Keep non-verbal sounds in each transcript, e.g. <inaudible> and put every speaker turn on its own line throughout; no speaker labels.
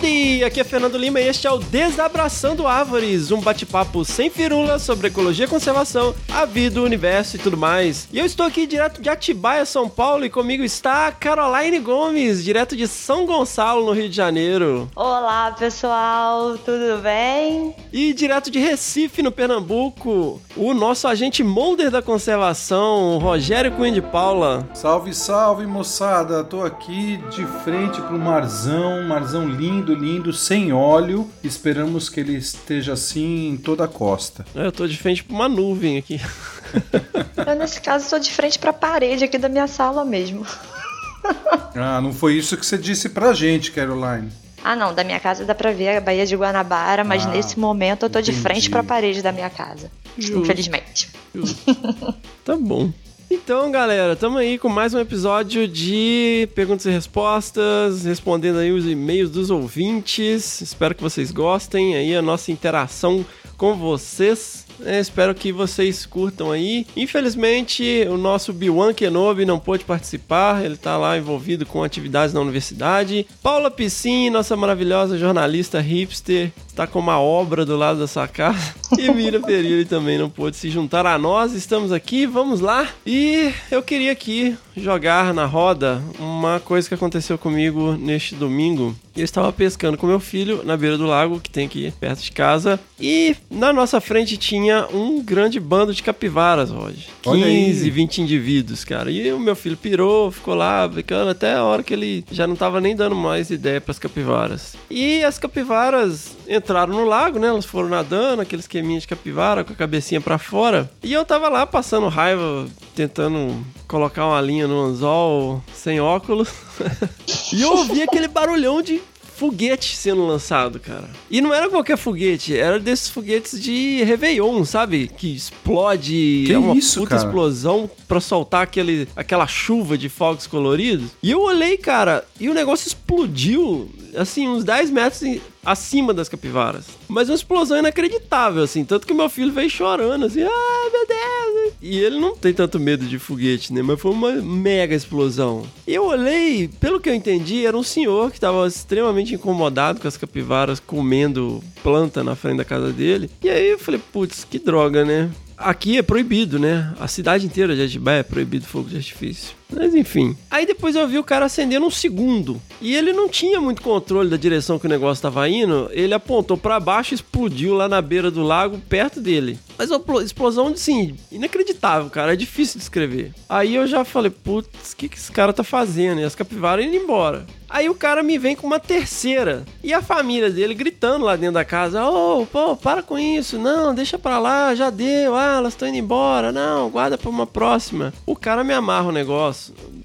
Howdy! Aqui é Fernando Lima e este é o Desabraçando Árvores, um bate-papo sem firula sobre ecologia e conservação, a vida, o universo e tudo mais. E eu estou aqui direto de Atibaia, São Paulo, e comigo está Caroline Gomes, direto de São Gonçalo, no Rio de Janeiro.
Olá, pessoal, tudo bem?
E direto de Recife, no Pernambuco, o nosso agente molder da conservação, Rogério Cunha de Paula.
Salve, salve, moçada! Tô aqui de frente pro marzão, marzão lindo, lindo, sem óleo. Esperamos que ele esteja assim em toda a costa.
Eu tô de frente pra uma nuvem aqui. <laughs>
Eu, nesse caso, tô de frente pra parede aqui da minha sala mesmo. <laughs>
Ah, não foi isso que você disse pra gente, Caroline.
Ah, não, da minha casa dá pra ver a Baía de Guanabara, mas
Ah,
nesse momento eu tô de
entendi.
frente pra parede da minha casa.
Justo.
Infelizmente.
Tá bom. Então, galera, tamo aí com mais um episódio de perguntas e respostas, respondendo aí os e-mails dos ouvintes. Espero que vocês gostem aí a nossa interação com vocês. É, espero que vocês curtam aí. Infelizmente, o nosso Biwan Kenobi não pôde participar, ele tá lá envolvido com atividades na universidade. Paula Piscin, nossa maravilhosa jornalista hipster, está com uma obra do lado da sua casa. <laughs> E Mira Perilli também não pôde se juntar a nós. Estamos aqui, vamos lá. E eu queria aqui jogar na roda uma coisa que aconteceu comigo neste domingo. Eu estava pescando com meu filho na beira do lago, que tem aqui perto de casa. E na nossa frente tinha um grande bando de capivaras, Roger.
Olha aí.
15, 20 indivíduos, cara. E o meu filho pirou, ficou lá brincando até a hora que ele já não tava nem dando mais ideia pras capivaras. E as capivaras entraram no lago, né? Elas foram nadando, aquele esqueminha de capivara com a cabecinha pra fora. E eu tava lá passando raiva, tentando colocar uma linha no anzol sem óculos. <laughs> e eu ouvi aquele barulhão de foguete sendo lançado, cara. E não era qualquer foguete, era desses foguetes de Réveillon, sabe? Que explode,
Que
é uma
isso,
puta
cara?
explosão pra soltar aquele, aquela chuva de fogos coloridos. E eu olhei, cara, e o negócio explodiu, assim, uns 10 metros acima das capivaras. Mas uma explosão inacreditável, assim. Tanto que meu filho veio chorando, assim, ah, meu Deus. E ele não tem tanto medo de foguete, né? Mas foi uma mega explosão. Eu olhei, pelo que eu entendi, era um senhor que tava extremamente incomodado com as capivaras comendo planta na frente da casa dele. E aí eu falei, putz, que droga, né? Aqui é proibido, né? A cidade inteira de Atibaia é proibido fogo de artifício. Mas enfim. Aí depois eu vi o cara acendendo um segundo. E ele não tinha muito controle da direção que o negócio estava indo. Ele apontou pra baixo e explodiu lá na beira do lago, perto dele. Mas uma plo- explosão, assim, inacreditável, cara. É difícil de descrever. Aí eu já falei, putz, o que, que esse cara tá fazendo? E as capivaras indo embora. Aí o cara me vem com uma terceira. E a família dele gritando lá dentro da casa: Ô, pô, para com isso. Não, deixa pra lá, já deu. Ah, elas estão indo embora. Não, guarda pra uma próxima. O cara me amarra o negócio,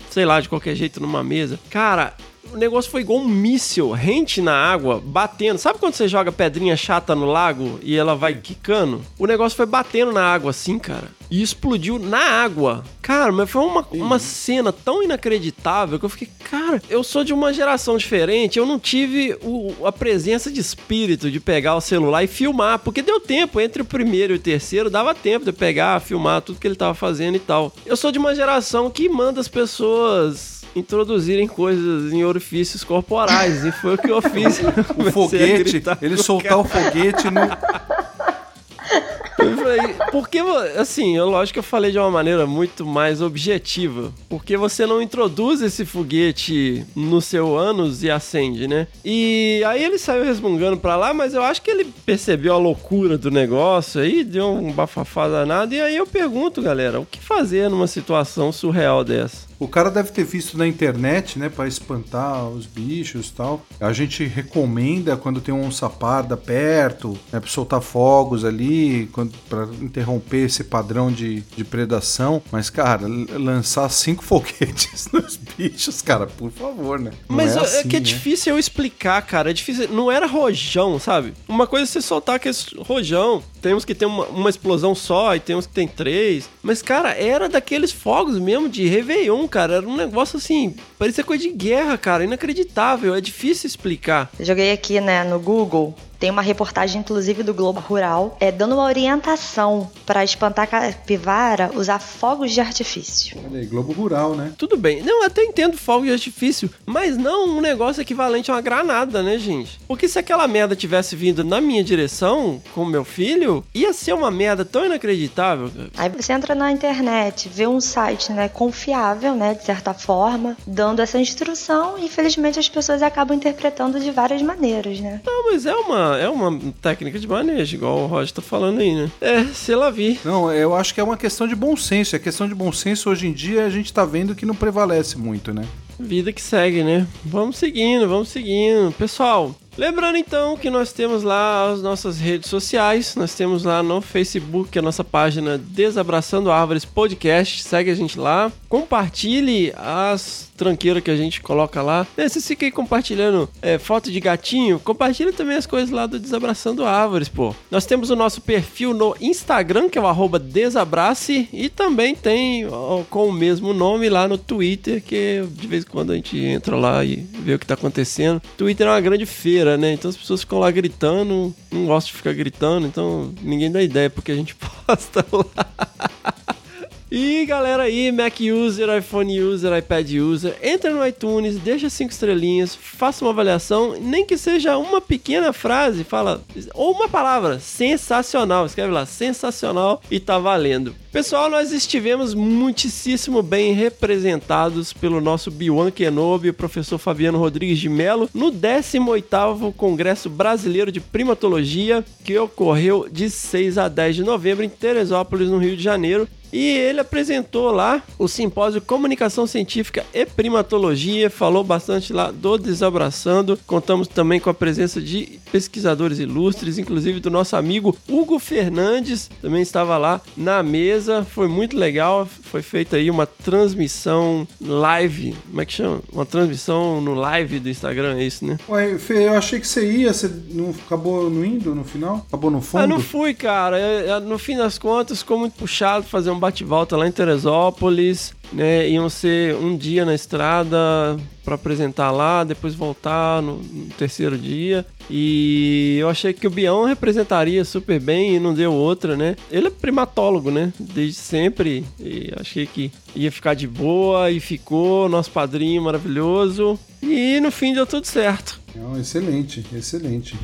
sei lá, de qualquer jeito numa mesa. Cara. O negócio foi igual um míssil, rente na água, batendo. Sabe quando você joga pedrinha chata no lago e ela vai quicando? O negócio foi batendo na água assim, cara. E explodiu na água. Cara, mas foi uma, uma cena tão inacreditável que eu fiquei, cara, eu sou de uma geração diferente. Eu não tive o- a presença de espírito de pegar o celular e filmar. Porque deu tempo, entre o primeiro e o terceiro, dava tempo de eu pegar, filmar tudo que ele tava fazendo e tal. Eu sou de uma geração que manda as pessoas introduzirem coisas em orifícios corporais. E foi o que eu fiz. <laughs>
O foguete, ele soltar o foguete no. <laughs>
Eu falei, porque, assim, eu, lógico que eu falei de uma maneira muito mais objetiva. Porque você não introduz esse foguete no seu ânus e acende, né? E aí ele saiu resmungando pra lá, mas eu acho que ele percebeu a loucura do negócio aí, deu um bafafá danado. E aí eu pergunto, galera, o que fazer numa situação surreal dessa?
O cara deve ter visto na internet, né, Pra espantar os bichos e tal. A gente recomenda quando tem um onça parda perto, né, pra soltar fogos ali, quando, pra interromper esse padrão de, de predação. Mas, cara, lançar cinco <laughs> foguetes nos bichos, cara, por favor, né? Não
Mas é,
assim,
que é
né?
difícil eu explicar, cara. É difícil. Não era rojão, sabe? Uma coisa é você soltar aquele rojão. Tem uns que tem uma, uma explosão só e tem uns que tem três. Mas, cara, era daqueles fogos mesmo de Réveillon, cara. Era um negócio assim, parecia coisa de guerra, cara. Inacreditável. É difícil explicar.
Joguei aqui, né, no Google. Tem uma reportagem, inclusive, do Globo Rural, é dando uma orientação para espantar capivara usar fogos de artifício.
Olha aí, Globo Rural, né?
Tudo bem. Não, eu até entendo fogo de artifício, mas não um negócio equivalente a uma granada, né, gente? Porque se aquela merda tivesse vindo na minha direção com meu filho, ia ser uma merda tão inacreditável.
Aí você entra na internet, vê um site, né, confiável, né, de certa forma, dando essa instrução e infelizmente as pessoas acabam interpretando de várias maneiras, né?
Não, mas é uma, é uma técnica de manejo, igual o Roger tá falando aí, né? É, se ela vi.
Não, eu acho que é uma questão de bom senso. A questão de bom senso hoje em dia a gente tá vendo que não prevalece muito, né?
Vida que segue, né? Vamos seguindo, vamos seguindo. Pessoal, lembrando então que nós temos lá as nossas redes sociais. Nós temos lá no Facebook a nossa página Desabraçando Árvores Podcast. Segue a gente lá. Compartilhe as tranqueiras que a gente coloca lá. Se você fica aí compartilhando é, foto de gatinho, compartilha também as coisas lá do Desabraçando Árvores, pô. Nós temos o nosso perfil no Instagram, que é o Desabrace, e também tem ó, com o mesmo nome lá no Twitter, que de vez em quando a gente entra lá e vê o que tá acontecendo. Twitter é uma grande feira, né? Então as pessoas ficam lá gritando, não gosto de ficar gritando, então ninguém dá ideia porque a gente <laughs> posta lá. E galera aí, Mac user, iPhone user, iPad user, entra no iTunes, deixa cinco estrelinhas, faça uma avaliação, nem que seja uma pequena frase, fala, ou uma palavra, sensacional, escreve lá, sensacional e tá valendo. Pessoal, nós estivemos muitíssimo bem representados pelo nosso Biwan Kenobi, o professor Fabiano Rodrigues de Melo, no 18º Congresso Brasileiro de Primatologia, que ocorreu de 6 a 10 de novembro em Teresópolis, no Rio de Janeiro. E ele apresentou lá o simpósio Comunicação Científica e Primatologia, falou bastante lá do Desabraçando. Contamos também com a presença de pesquisadores ilustres, inclusive do nosso amigo Hugo Fernandes, também estava lá na mesa. Foi muito legal, foi feita aí uma transmissão live, como é que chama? Uma transmissão no live do Instagram, é isso, né?
Ué, Fê, eu achei que você ia, você não acabou não indo no final? Acabou no fundo?
Ah, não fui, cara. Eu- eu- no fim das contas, ficou muito puxado fazer um bate-volta lá em Teresópolis, né? Iam ser um dia na estrada para apresentar lá, depois voltar no, no terceiro dia. E eu achei que o Bião representaria super bem e não deu outra, né? Ele é primatólogo, né? Desde sempre. E achei que ia ficar de boa e ficou. Nosso padrinho maravilhoso. E no fim deu tudo certo.
Excelente, excelente.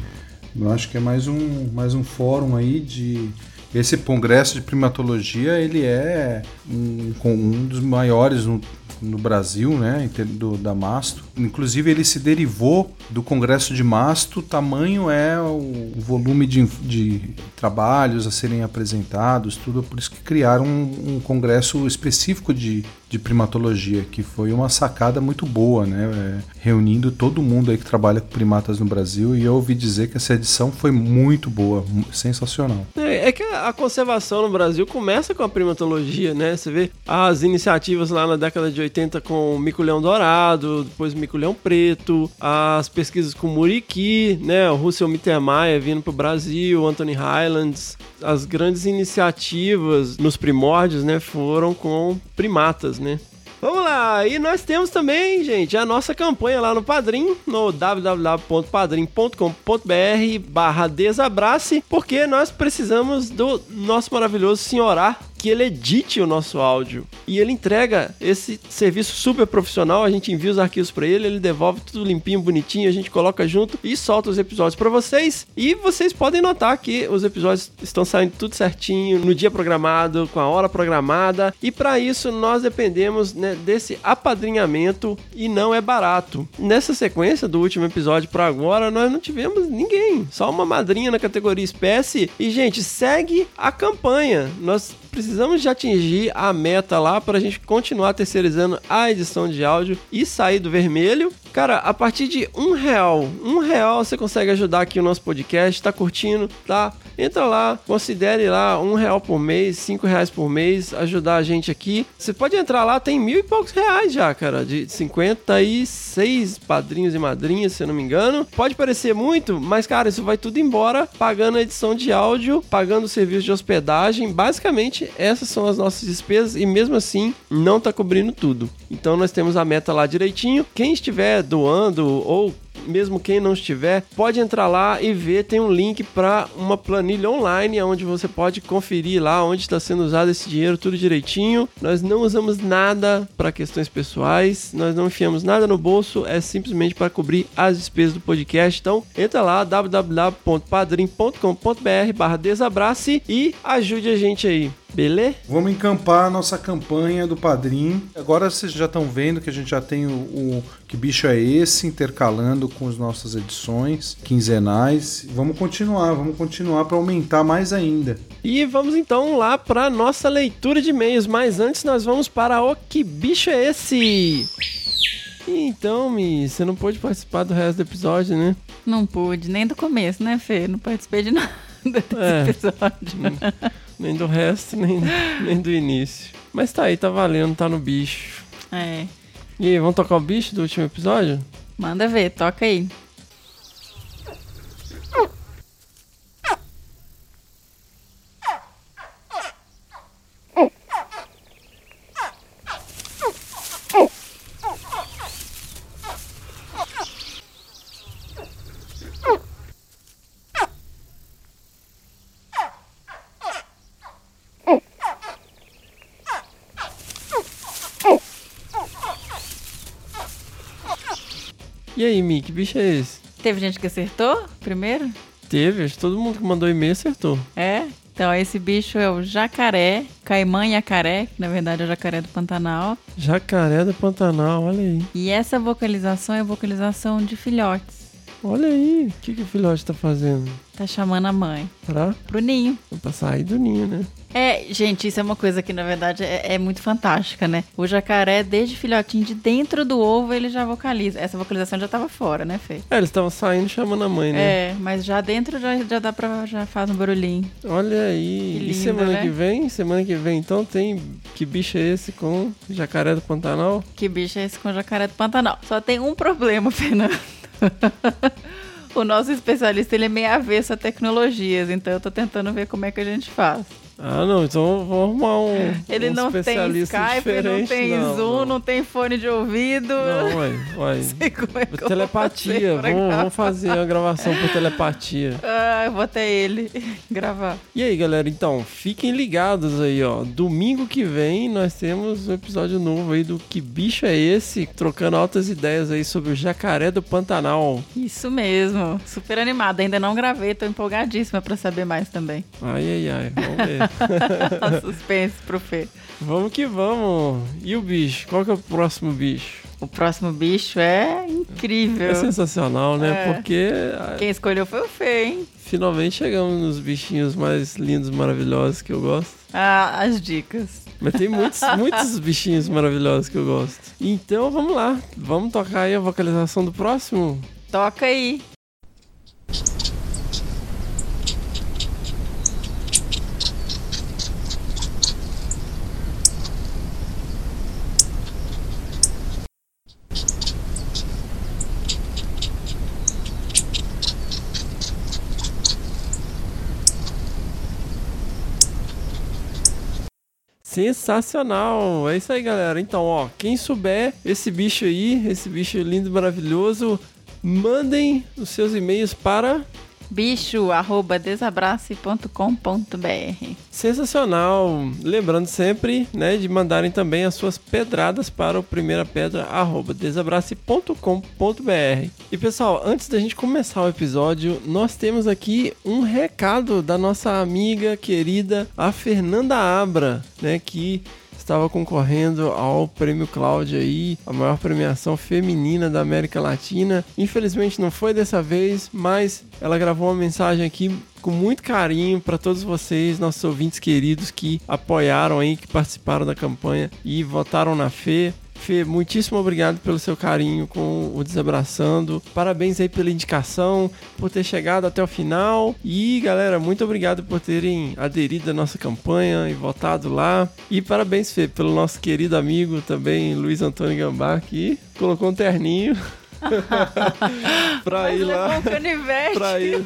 Eu acho que é mais um, mais um fórum aí de. Esse congresso de primatologia, ele é um, um dos maiores no, no Brasil, né, do, da Masto. Inclusive, ele se derivou do congresso de Masto, o tamanho é o volume de, de trabalhos a serem apresentados, tudo, por isso que criaram um, um congresso específico de, de primatologia, que foi uma sacada muito boa, né, é, reunindo todo mundo aí que trabalha com primatas no Brasil, e eu ouvi dizer que essa edição foi muito boa, sensacional.
É, é que a conservação no Brasil começa com a primatologia, né? Você vê as iniciativas lá na década de 80 com o mico-leão dourado, depois o mico-leão preto, as pesquisas com muriqui, né? O Russell Mittermeier vindo pro Brasil, Anthony Highlands. As grandes iniciativas nos primórdios, né, foram com primatas, né? Vamos lá, e nós temos também, gente, a nossa campanha lá no Padrim, no www.padrim.com.br barra desabrace, porque nós precisamos do nosso maravilhoso senhorá que ele edite o nosso áudio e ele entrega esse serviço super profissional. A gente envia os arquivos para ele, ele devolve tudo limpinho, bonitinho, a gente coloca junto e solta os episódios para vocês. E vocês podem notar que os episódios estão saindo tudo certinho no dia programado, com a hora programada. E para isso nós dependemos né, desse apadrinhamento e não é barato. Nessa sequência do último episódio para agora, nós não tivemos ninguém, só uma madrinha na categoria espécie. E gente, segue a campanha. Nós precisamos de atingir a meta lá para a gente continuar terceirizando a edição de áudio e sair do vermelho. Cara, a partir de um real, um real você consegue ajudar aqui o nosso podcast, tá curtindo, tá entra lá, considere lá um real por mês, cinco reais por mês, ajudar a gente aqui. Você pode entrar lá, tem mil e poucos reais já, cara, de 56 padrinhos e madrinhas, se eu não me engano. Pode parecer muito, mas cara, isso vai tudo embora pagando a edição de áudio, pagando o serviço de hospedagem. Basicamente, essas são as nossas despesas e mesmo assim não tá cobrindo tudo. Então nós temos a meta lá direitinho. Quem estiver doando ou mesmo quem não estiver, pode entrar lá e ver, tem um link para uma planilha online onde você pode conferir lá onde está sendo usado esse dinheiro, tudo direitinho. Nós não usamos nada para questões pessoais, nós não enfiamos nada no bolso, é simplesmente para cobrir as despesas do podcast. Então, entra lá www.padrim.com.br/barra desabrace e ajude a gente aí. Beleza?
Vamos encampar a nossa campanha do Padrim. Agora vocês já estão vendo que a gente já tem o, o Que Bicho é Esse intercalando com as nossas edições quinzenais. Vamos continuar, vamos continuar para aumentar mais ainda.
E vamos então lá para nossa leitura de e-mails, mas antes nós vamos para o Que Bicho é Esse? Então, Mi, você não pôde participar do resto do episódio, né?
Não pude, nem do começo, né, Fê? Não participei de nada desse
É.
episódio.
Nem do resto, nem, nem do início. Mas tá aí, tá valendo, tá no bicho.
É.
E aí, vamos tocar o bicho do último episódio?
Manda ver, toca aí.
E aí, Mi, que bicho é esse?
Teve gente que acertou primeiro?
Teve, acho que todo mundo que mandou e-mail acertou.
É. Então, esse bicho é o jacaré, caimã yacaré, que na verdade é o jacaré do Pantanal.
Jacaré do Pantanal, olha aí.
E essa vocalização é vocalização de filhotes.
Olha aí, o que, que o filhote tá fazendo?
Tá chamando a mãe
Pra,
pro ninho.
pra sair do ninho, né?
É, gente, isso é uma coisa que na verdade é, é muito fantástica, né? O jacaré, desde filhotinho de dentro do ovo, ele já vocaliza. Essa vocalização já tava fora, né, Fê?
É, eles estavam saindo chamando a mãe, né?
É, mas já dentro já, já dá pra. já faz um barulhinho.
Olha aí.
Que
e
lindo,
semana
né?
que vem? Semana que vem, então, tem que bicho é esse com jacaré do Pantanal?
Que bicho é esse com jacaré do Pantanal? Só tem um problema, <laughs> Fernando. <laughs> o nosso especialista, ele é meio avesso a tecnologias, então eu tô tentando ver como é que a gente faz.
Ah, não, então vamos arrumar um.
Ele
um
não tem
especialista
Skype, não tem
não,
Zoom, não.
não.
tem fone de ouvido.
Não, uai, uai. <laughs>
sei como é vou
Telepatia, vamos, vamos fazer a gravação por telepatia. <laughs>
Ah, eu vou até ele <laughs> gravar.
E aí, galera, então, fiquem ligados aí, ó. Domingo que vem nós temos um episódio novo aí do Que Bicho é Esse? Trocando altas ideias aí sobre o jacaré do Pantanal.
Isso mesmo, super animada. Ainda não gravei, tô empolgadíssima pra saber mais também.
Ai, ai, ai, vamos ver. <laughs>
Suspense pro Fê.
vamos que vamos. E o bicho? Qual que é o próximo bicho?
O próximo bicho é incrível.
É sensacional, né?
É.
Porque ah,
Quem escolheu foi o Fê, hein?
finalmente chegamos nos bichinhos mais lindos, maravilhosos que eu gosto.
Ah, as dicas.
Mas tem muitos, <laughs> muitos bichinhos maravilhosos que eu gosto. Então vamos lá, vamos tocar aí a vocalização do próximo?
Toca aí.
Sensacional! É isso aí, galera. Então, ó, quem souber esse bicho aí, esse bicho lindo e maravilhoso, mandem os seus e-mails para
bicho@desabrace.com.br.
Sensacional! Lembrando sempre, né, de mandarem também as suas pedradas para o primeira pedra desabrace.com.br. E pessoal, antes da gente começar o episódio, nós temos aqui um recado da nossa amiga querida, a Fernanda Abra, né, que estava concorrendo ao Prêmio Cláudia aí, a maior premiação feminina da América Latina. Infelizmente não foi dessa vez, mas ela gravou uma mensagem aqui com muito carinho para todos vocês, nossos ouvintes queridos que apoiaram aí, que participaram da campanha e votaram na Fê. Fê, muitíssimo obrigado pelo seu carinho com o Desabraçando. Parabéns aí pela indicação, por ter chegado até o final. E, galera, muito obrigado por terem aderido à nossa campanha e votado lá. E parabéns, Fê, pelo nosso querido amigo também, Luiz Antônio Gambá, que colocou um terninho. <laughs> pra ir lá pra ir,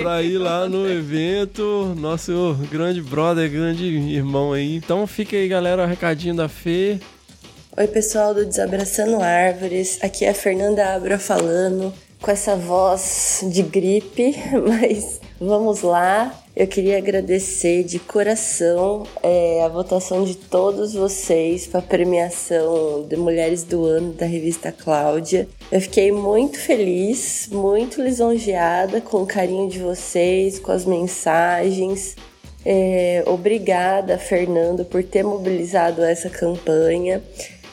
pra ir lá no evento nosso grande brother grande irmão aí então fica aí galera o recadinho da Fê
Oi pessoal do Desabraçando Árvores, aqui é a Fernanda Abra falando com essa voz de gripe, <laughs> mas vamos lá. Eu queria agradecer de coração é, a votação de todos vocês para a premiação de Mulheres do Ano da revista Cláudia. Eu fiquei muito feliz, muito lisonjeada com o carinho de vocês, com as mensagens. É, obrigada, Fernando, por ter mobilizado essa campanha.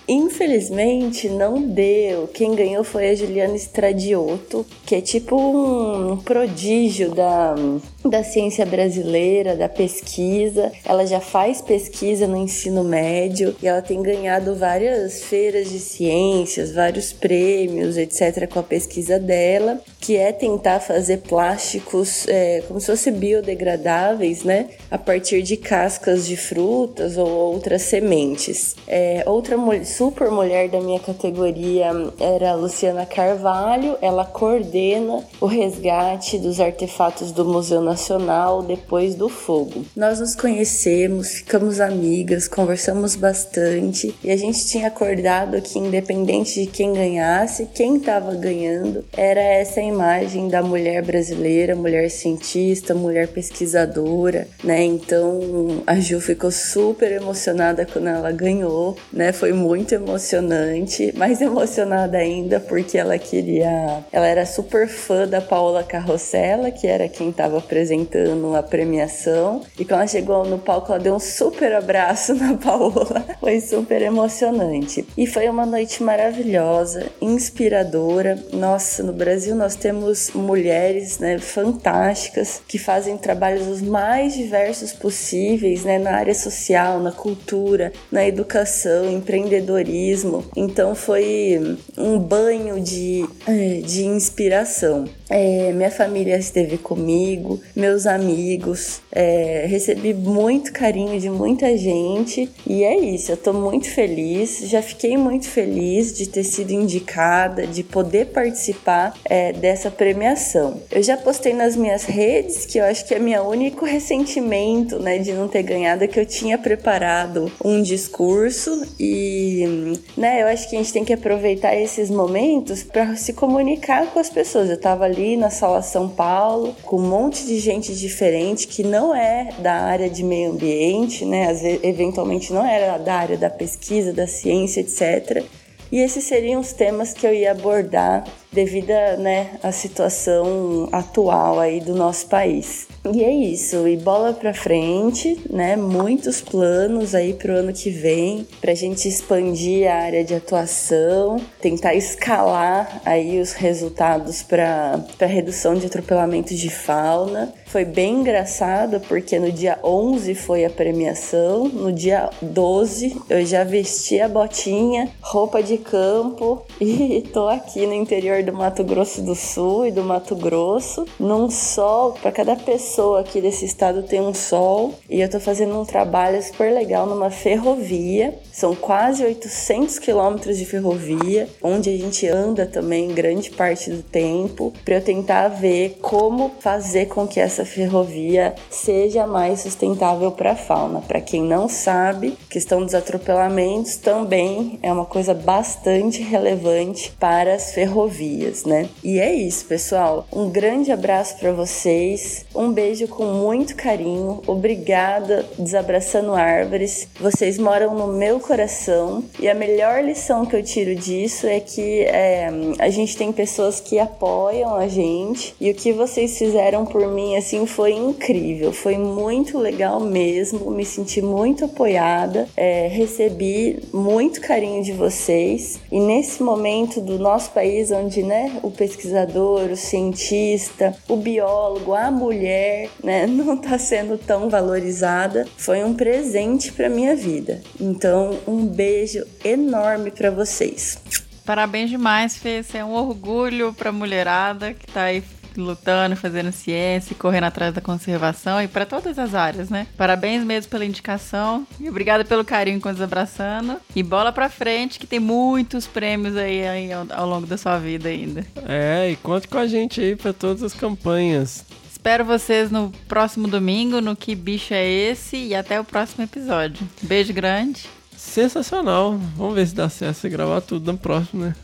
Infelizmente não deu. Quem ganhou foi a Juliana Stradiotto, que é tipo um prodígio da, da ciência brasileira, da pesquisa. Ela já faz pesquisa no ensino médio e ela tem ganhado várias feiras de ciências, vários prêmios, etc., com a pesquisa dela, que é tentar fazer plásticos é, como se fossem biodegradáveis, né? A partir de cascas de frutas ou outras sementes. É, outra super mulher da minha categoria era a Luciana Carvalho. Ela coordena o resgate dos artefatos do Museu Nacional depois do fogo. Nós nos conhecemos, ficamos amigas, conversamos bastante e a gente tinha acordado que, independente de quem ganhasse, quem estava ganhando era essa imagem da mulher brasileira, mulher cientista, mulher pesquisadora, né? Então a Ju ficou super emocionada quando ela ganhou, né? Foi muito emocionante, mais emocionada ainda porque ela queria, ela era super fã da Paola Carrossela, que era quem estava apresentando a premiação, e quando ela chegou no palco, ela deu um super abraço <laughs> na Paola. Foi super emocionante. E foi uma noite maravilhosa, inspiradora. Nossa, no Brasil nós temos mulheres, né, fantásticas que fazem trabalhos os mais diversos possíveis, né, na área social, na cultura, na educação, empreendedorismo. Então foi um banho de, é, de inspiração. É, minha família esteve comigo, meus amigos, é, recebi muito carinho de muita gente e é isso. Eu tô muito feliz, já fiquei muito feliz de ter sido indicada, de poder participar é, dessa premiação. Eu já postei nas minhas redes que eu acho que é meu único ressentimento, né, de não ter ganhado, é que eu tinha preparado um discurso e, né, eu acho que a gente tem que aproveitar esses momentos para se comunicar com as pessoas. Eu tava ali ali na Sala São Paulo, com um monte de gente diferente que não é da área de meio ambiente, né? Eventualmente não era da área da pesquisa, da ciência, etc. E esses seriam os temas que eu ia abordar devido né, à situação atual aí do nosso país. E é isso, e bola pra frente, né? Muitos planos aí pro ano que vem, pra gente expandir a área de atuação, tentar escalar aí os resultados para redução de atropelamentos de fauna. Foi bem engraçado porque no dia 11 foi a premiação, no dia 12 eu já vesti a botinha, roupa de campo <laughs> e tô aqui no interior do Mato Grosso do Sul e do Mato Grosso, num sol para cada pessoa pessoa aqui desse estado tem um sol e eu tô fazendo um trabalho super legal numa ferrovia. São quase 800 quilômetros de ferrovia, onde a gente anda também grande parte do tempo, para eu tentar ver como fazer com que essa ferrovia seja mais sustentável para a fauna. Para quem não sabe, questão dos atropelamentos também é uma coisa bastante relevante para as ferrovias, né? E é isso, pessoal. Um grande abraço para vocês. Um beijo com muito carinho. Obrigada, Desabraçando Árvores. Vocês moram no meu coração. E a melhor lição que eu tiro disso é que é, a gente tem pessoas que apoiam a gente. E o que vocês fizeram por mim, assim, foi incrível. Foi muito legal mesmo. Me senti muito apoiada. É, recebi muito carinho de vocês. E nesse momento do nosso país, onde né, o pesquisador, o cientista, o biólogo, a mulher né, <laughs> não tá sendo tão valorizada, foi um presente para minha vida. Então, um beijo enorme para vocês.
Parabéns demais, Fê. Você é um orgulho pra mulherada que tá aí lutando, fazendo ciência, correndo atrás da conservação e para todas as áreas, né? Parabéns mesmo pela indicação e obrigada pelo carinho com Desabraçando. E bola pra frente, que tem muitos prêmios aí, aí ao, ao longo da sua vida ainda.
É, e conte com a gente aí pra todas as campanhas.
Espero vocês no próximo domingo, no Que Bicho é Esse? E até o próximo episódio. Beijo grande.
Sensacional. Vamos ver se dá certo você gravar tudo no próximo, né?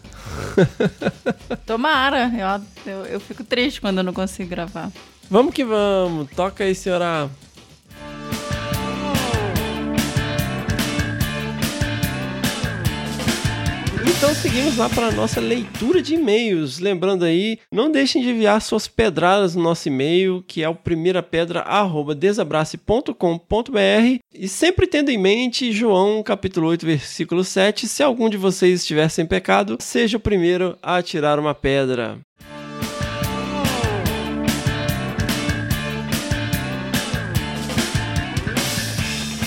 <laughs>
Tomara. Eu, eu, eu fico triste quando eu não consigo gravar.
Vamos que vamos. Toca aí, senhora. Então seguimos lá para a nossa leitura de e-mails. Lembrando aí, não deixem de enviar suas pedradas no nosso e-mail, que é o primeirapedra@desabrace.com.br, e sempre tendo em mente João capítulo 8, versículo 7, se algum de vocês estiver sem pecado, seja o primeiro a atirar uma pedra.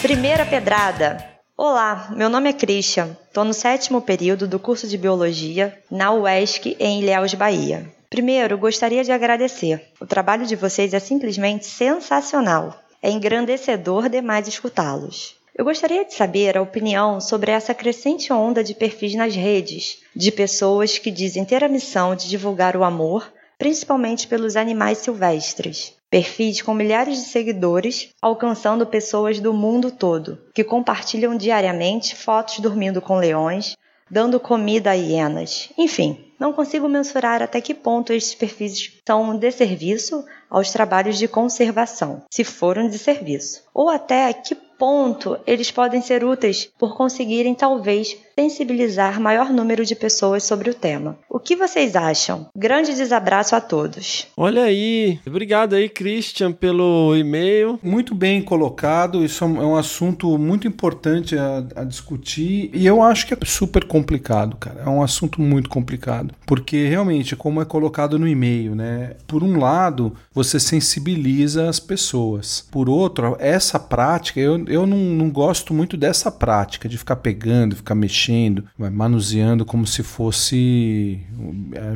Primeira pedrada. Olá, meu nome é Christian. Estou no sétimo período do curso de Biologia na UESC em Ilhéus, Bahia. Primeiro, gostaria de agradecer. O trabalho de vocês é simplesmente sensacional. É engrandecedor demais escutá-los. Eu gostaria de saber a opinião sobre essa crescente onda de perfis nas redes, de pessoas que dizem ter a missão de divulgar o amor, principalmente pelos animais silvestres. Perfis com milhares de seguidores, alcançando pessoas do mundo todo, que compartilham diariamente fotos dormindo com leões, dando comida a hienas. Enfim, não consigo mensurar até que ponto estes perfis são um desserviço aos trabalhos de conservação, se foram de serviço, ou até que ponto eles podem ser úteis por conseguirem talvez sensibilizar maior número de pessoas sobre o tema. O que vocês acham? Grande desabraço a todos.
Olha aí, obrigado aí, Christian, pelo e-mail.
Muito bem colocado, isso é um assunto muito importante a, a, discutir e eu acho que é super complicado, cara. É um assunto muito complicado, porque realmente, como é colocado no e-mail, né? Por um lado, você sensibiliza as pessoas, por outro, essa prática, eu, eu não, não gosto muito dessa prática de ficar pegando, ficar mexendo, manuseando como se fosse é,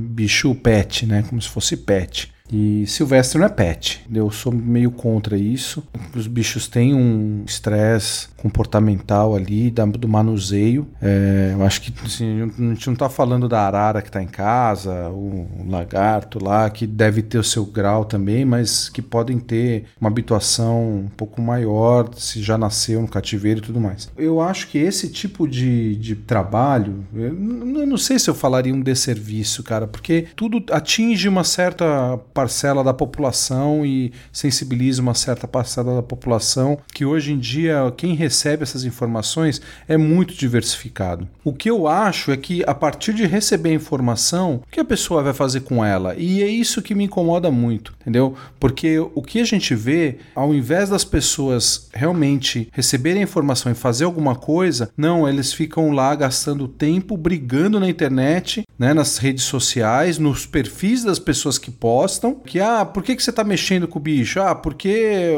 bicho pet, né? Como se fosse pet. E silvestre não é pet. Eu sou meio contra isso. Os bichos têm um estresse comportamental ali do manuseio. É, eu acho que assim, a gente não está falando da arara que está em casa, o, lagarto lá, que deve ter o seu grau também, mas que podem ter uma habituação um pouco maior se já nasceu no cativeiro e tudo mais. Eu acho que esse tipo de, de trabalho, eu não sei se eu falaria um desserviço, cara, porque tudo atinge uma certa parcela da população e sensibiliza uma certa parcela da população que hoje em dia quem recebe essas informações é muito diversificado. O que eu acho é que a partir de receber a informação, o que a pessoa vai fazer com ela? E é isso que me incomoda muito, entendeu? Porque o que a gente vê, ao invés das pessoas realmente receberem a informação e fazer alguma coisa, não, eles ficam lá gastando tempo brigando na internet, né, nas redes sociais, nos perfis das pessoas que postam que, ah, por que, que você tá mexendo com o bicho? Ah, porque.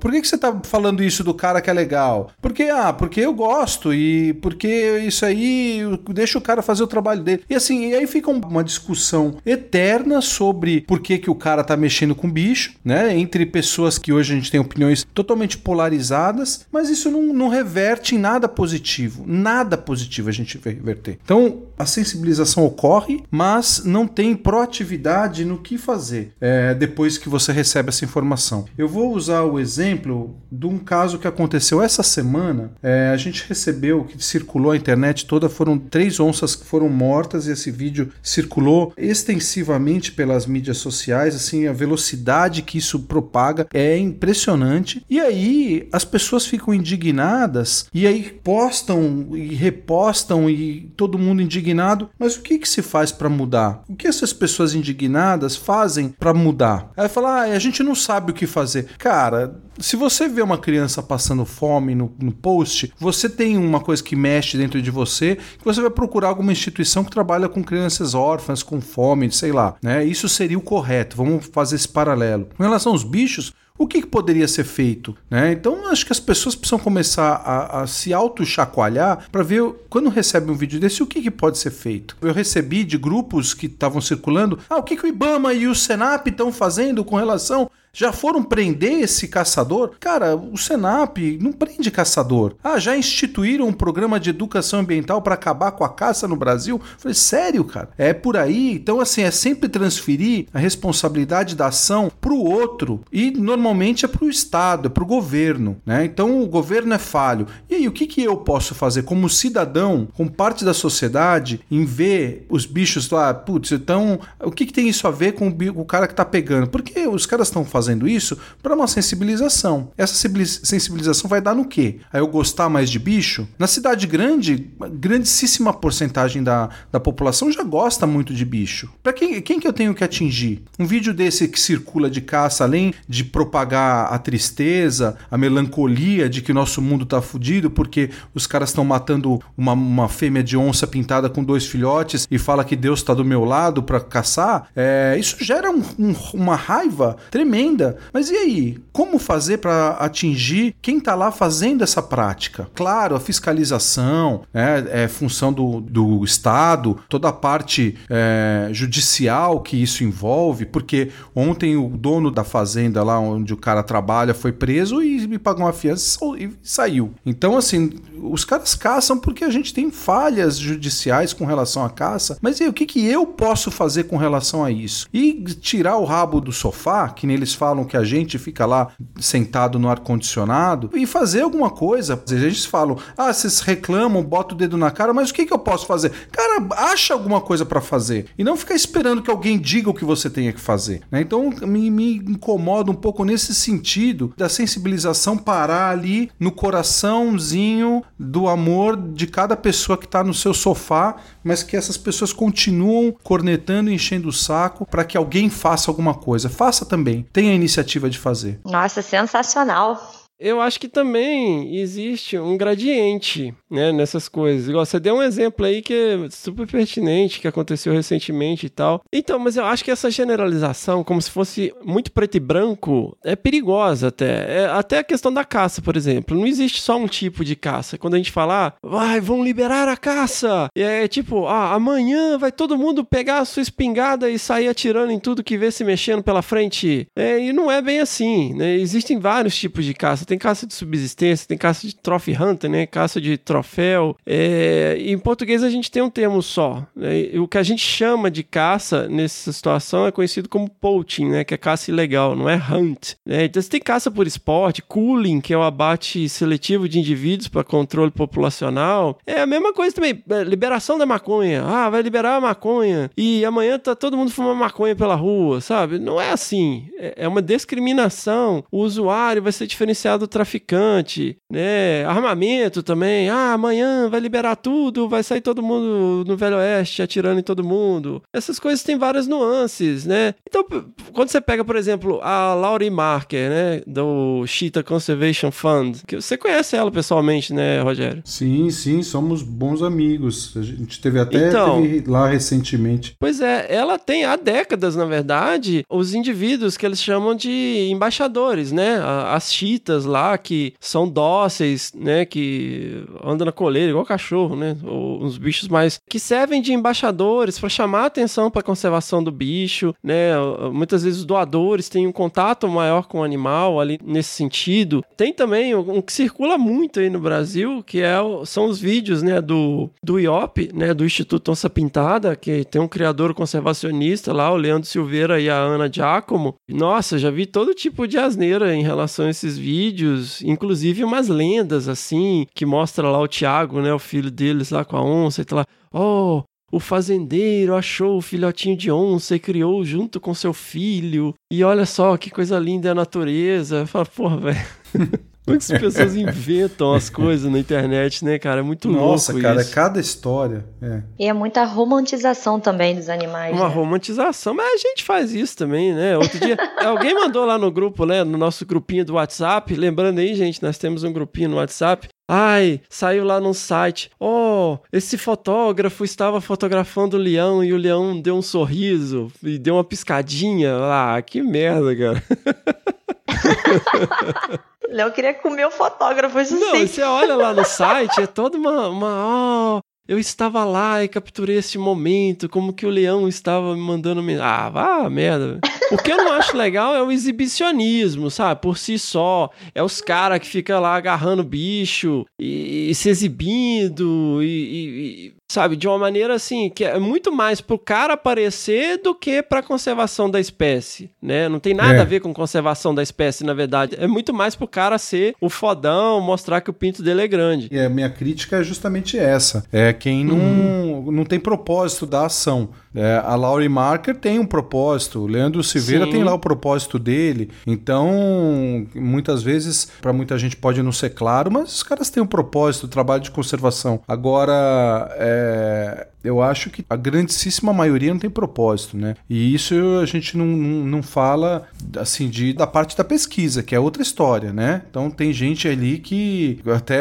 Por que, que você tá falando isso do cara que é legal? Porque, ah, porque eu gosto e porque isso aí deixa o cara fazer o trabalho dele. E assim, e aí fica uma discussão eterna sobre por que, que o cara tá mexendo com o bicho, né? Entre pessoas que hoje a gente tem opiniões totalmente polarizadas, mas isso não, não reverte em nada positivo. Nada positivo a gente reverter. Então, a sensibilização ocorre, mas não tem proatividade no que fazer fazer é, depois que você recebe essa informação. Eu vou usar o exemplo de um caso que aconteceu essa semana. É, a gente recebeu, que circulou a internet toda, foram três onças que foram mortas e esse vídeo circulou extensivamente pelas mídias sociais. Assim, a velocidade que isso propaga é impressionante. E aí as pessoas ficam indignadas e aí postam e repostam e todo mundo indignado. Mas o que, que se faz para mudar? O que essas pessoas indignadas fazem? Fazem pra mudar? Aí fala, ah, a gente não sabe o que fazer. Cara, se você vê uma criança passando fome no, no post, você tem uma coisa que mexe dentro de você, que você vai procurar alguma instituição que trabalha com crianças órfãs, com fome, sei lá, né? Isso seria o correto. Vamos fazer esse paralelo. Com relação aos bichos, o que, que poderia ser feito? Né? Então, acho que as pessoas precisam começar a, a se auto-chacoalhar para ver, quando recebe um vídeo desse, o que, que pode ser feito. Eu recebi de grupos que estavam circulando, ah, o que, que o Ibama e o Senap estão fazendo com relação já foram prender esse caçador? Cara, o Senap não prende caçador. Ah, já instituíram um programa de educação ambiental para acabar com a caça no Brasil? falei, sério, cara? É por aí? Então, assim, é sempre transferir a responsabilidade da ação para o outro. E normalmente é para o Estado, é para o governo. Né? Então, o governo é falho. E aí, o que, que eu posso fazer como cidadão, como parte da sociedade, em ver os bichos lá? Putz, então, o que, que tem isso a ver com o, cara que está pegando? Porque os caras estão fazendo fazendo isso para uma sensibilização. Essa sensibilização vai dar no quê? Aí eu gostar mais de bicho? Na cidade grande, grandíssima porcentagem da, da população já gosta muito de bicho. Para quem, quem que eu tenho que atingir? Um vídeo desse que circula de caça, além de propagar a tristeza, a melancolia de que o nosso mundo tá fudido porque os caras estão matando uma, uma fêmea de onça pintada com dois filhotes e fala que Deus está do meu lado para caçar, é, isso gera um, um, uma raiva tremenda ainda. Mas e aí? Como fazer para atingir quem está lá fazendo essa prática? Claro, a fiscalização né, é função do, do Estado, toda a parte é, judicial que isso envolve, porque ontem o dono da fazenda lá onde o cara trabalha foi preso e me pagou uma fiança e saiu. Então, assim, os caras caçam porque a gente tem falhas judiciais com relação à caça, mas e aí, o que, que eu posso fazer com relação a isso? E tirar o rabo do sofá, que neles falam que a gente fica lá sentado no ar-condicionado e fazer alguma coisa. Às vezes eles falam, ah, vocês reclamam, bota o dedo na cara, mas o que, que eu posso fazer? Cara, acha alguma coisa para fazer e não ficar esperando que alguém diga o que você tenha que fazer. Né? Então me, me incomoda um pouco nesse sentido da sensibilização parar ali no coraçãozinho do amor de cada pessoa que está no seu sofá, mas que essas pessoas continuam cornetando e enchendo o saco para que alguém faça alguma coisa. Faça também. Tenha iniciativa de fazer.
Nossa, sensacional.
Eu acho que também existe um gradiente, né, nessas coisas. Igual você deu um exemplo aí que é super pertinente, que aconteceu recentemente e tal. Então, mas eu acho que essa generalização, como se fosse muito preto e branco, é perigosa até. É, até a questão da caça, por exemplo. Não existe só um tipo de caça. Quando a gente fala, ah, vai, vão liberar a caça. E é tipo, ah, amanhã vai todo mundo pegar a sua espingarda e sair atirando em tudo que vê se mexendo pela frente. É, e não é bem assim, né? Existem vários tipos de caça tem caça de subsistência, tem caça de trophy hunter, né? Caça de troféu. É, em português a gente tem um termo só. Né? O que a gente chama de caça nessa situação é conhecido como poaching, né? Que é caça ilegal, não é hunt. Né? Então você tem caça por esporte, cooling, que é o abate seletivo de indivíduos para controle populacional. É a mesma coisa também. É, liberação da maconha. Ah, vai liberar a maconha. E amanhã tá todo mundo fumando maconha pela rua, sabe? Não é assim. É, é uma discriminação. O usuário vai ser diferenciado do traficante, né? Armamento também. Ah, amanhã vai liberar tudo, vai sair todo mundo no Velho Oeste atirando em todo mundo. Essas coisas têm várias nuances, né? Então, quando você pega, por exemplo, a Laurie Marker, né, do Cheetah Conservation Fund, que você conhece ela pessoalmente, né, Rogério?
Sim, sim, somos bons amigos. A gente teve até então, teve lá recentemente.
Pois é, ela tem há décadas, na verdade, os indivíduos que eles chamam de embaixadores, né? As chitas lá que são dóceis, né? Que andam na coleira, igual cachorro, né? Ou uns bichos mais. que servem de embaixadores para chamar atenção para a conservação do bicho, né? Muitas vezes os doadores têm um contato maior com o animal ali nesse sentido. Tem também um que circula muito aí no Brasil, que é, são os vídeos, né? Do, do IOP, né? Do Instituto Onça Pintada, que tem um criador conservacionista lá, o Leandro Silveira e a Ana Giacomo. Nossa, já vi todo tipo de asneira em relação a esses vídeos vídeos, inclusive umas lendas assim, que mostra lá o Tiago, né, o filho deles lá com a onça e tá lá, oh, o fazendeiro achou o filhotinho de onça e criou junto com seu filho. E olha só que coisa linda é a natureza. Fala, porra, velho. <laughs> Como é que as pessoas inventam as coisas na internet, né, cara? É muito
Nossa,
louco
cara,
isso.
cada história. É.
E é muita romantização também dos animais.
Uma
né?
romantização, mas a gente faz isso também, né? Outro dia, <laughs> alguém mandou lá no grupo, né? No nosso grupinho do WhatsApp. Lembrando aí, gente, nós temos um grupinho no WhatsApp. Ai, saiu lá no site. Oh, esse fotógrafo estava fotografando o leão e o leão deu um sorriso e deu uma piscadinha. Ah, que merda, cara. <laughs> <laughs>
Léo queria comer o fotógrafo, isso
Não,
sim.
você olha lá no site, é toda uma. uma ó, eu estava lá e capturei este momento, como que o leão estava me mandando. men- Ah, vá, merda. O que eu não acho legal é o exibicionismo, sabe? Por si só. É os caras que ficam lá agarrando bicho e, e se exibindo e- e, sabe? De uma maneira assim, que é muito mais pro cara aparecer do que pra conservação da espécie, né? Não tem nada
É.
a ver com conservação da espécie, na verdade. É muito mais pro cara ser o fodão, mostrar que o pinto dele é grande.
E a minha crítica é justamente essa. É quem não,
Uhum.
não tem propósito da ação. É, a Laurie Marker tem um propósito, o Leandro Silveira
Sim.
tem lá o propósito dele. Então, muitas vezes, para muita gente pode não ser claro, mas os caras têm um propósito, o trabalho de conservação. Agora, é, eu acho que a grandíssima maioria não tem propósito, né? E isso a gente não, não, não fala assim de, da parte da pesquisa, que é outra história, né? Então tem gente ali que até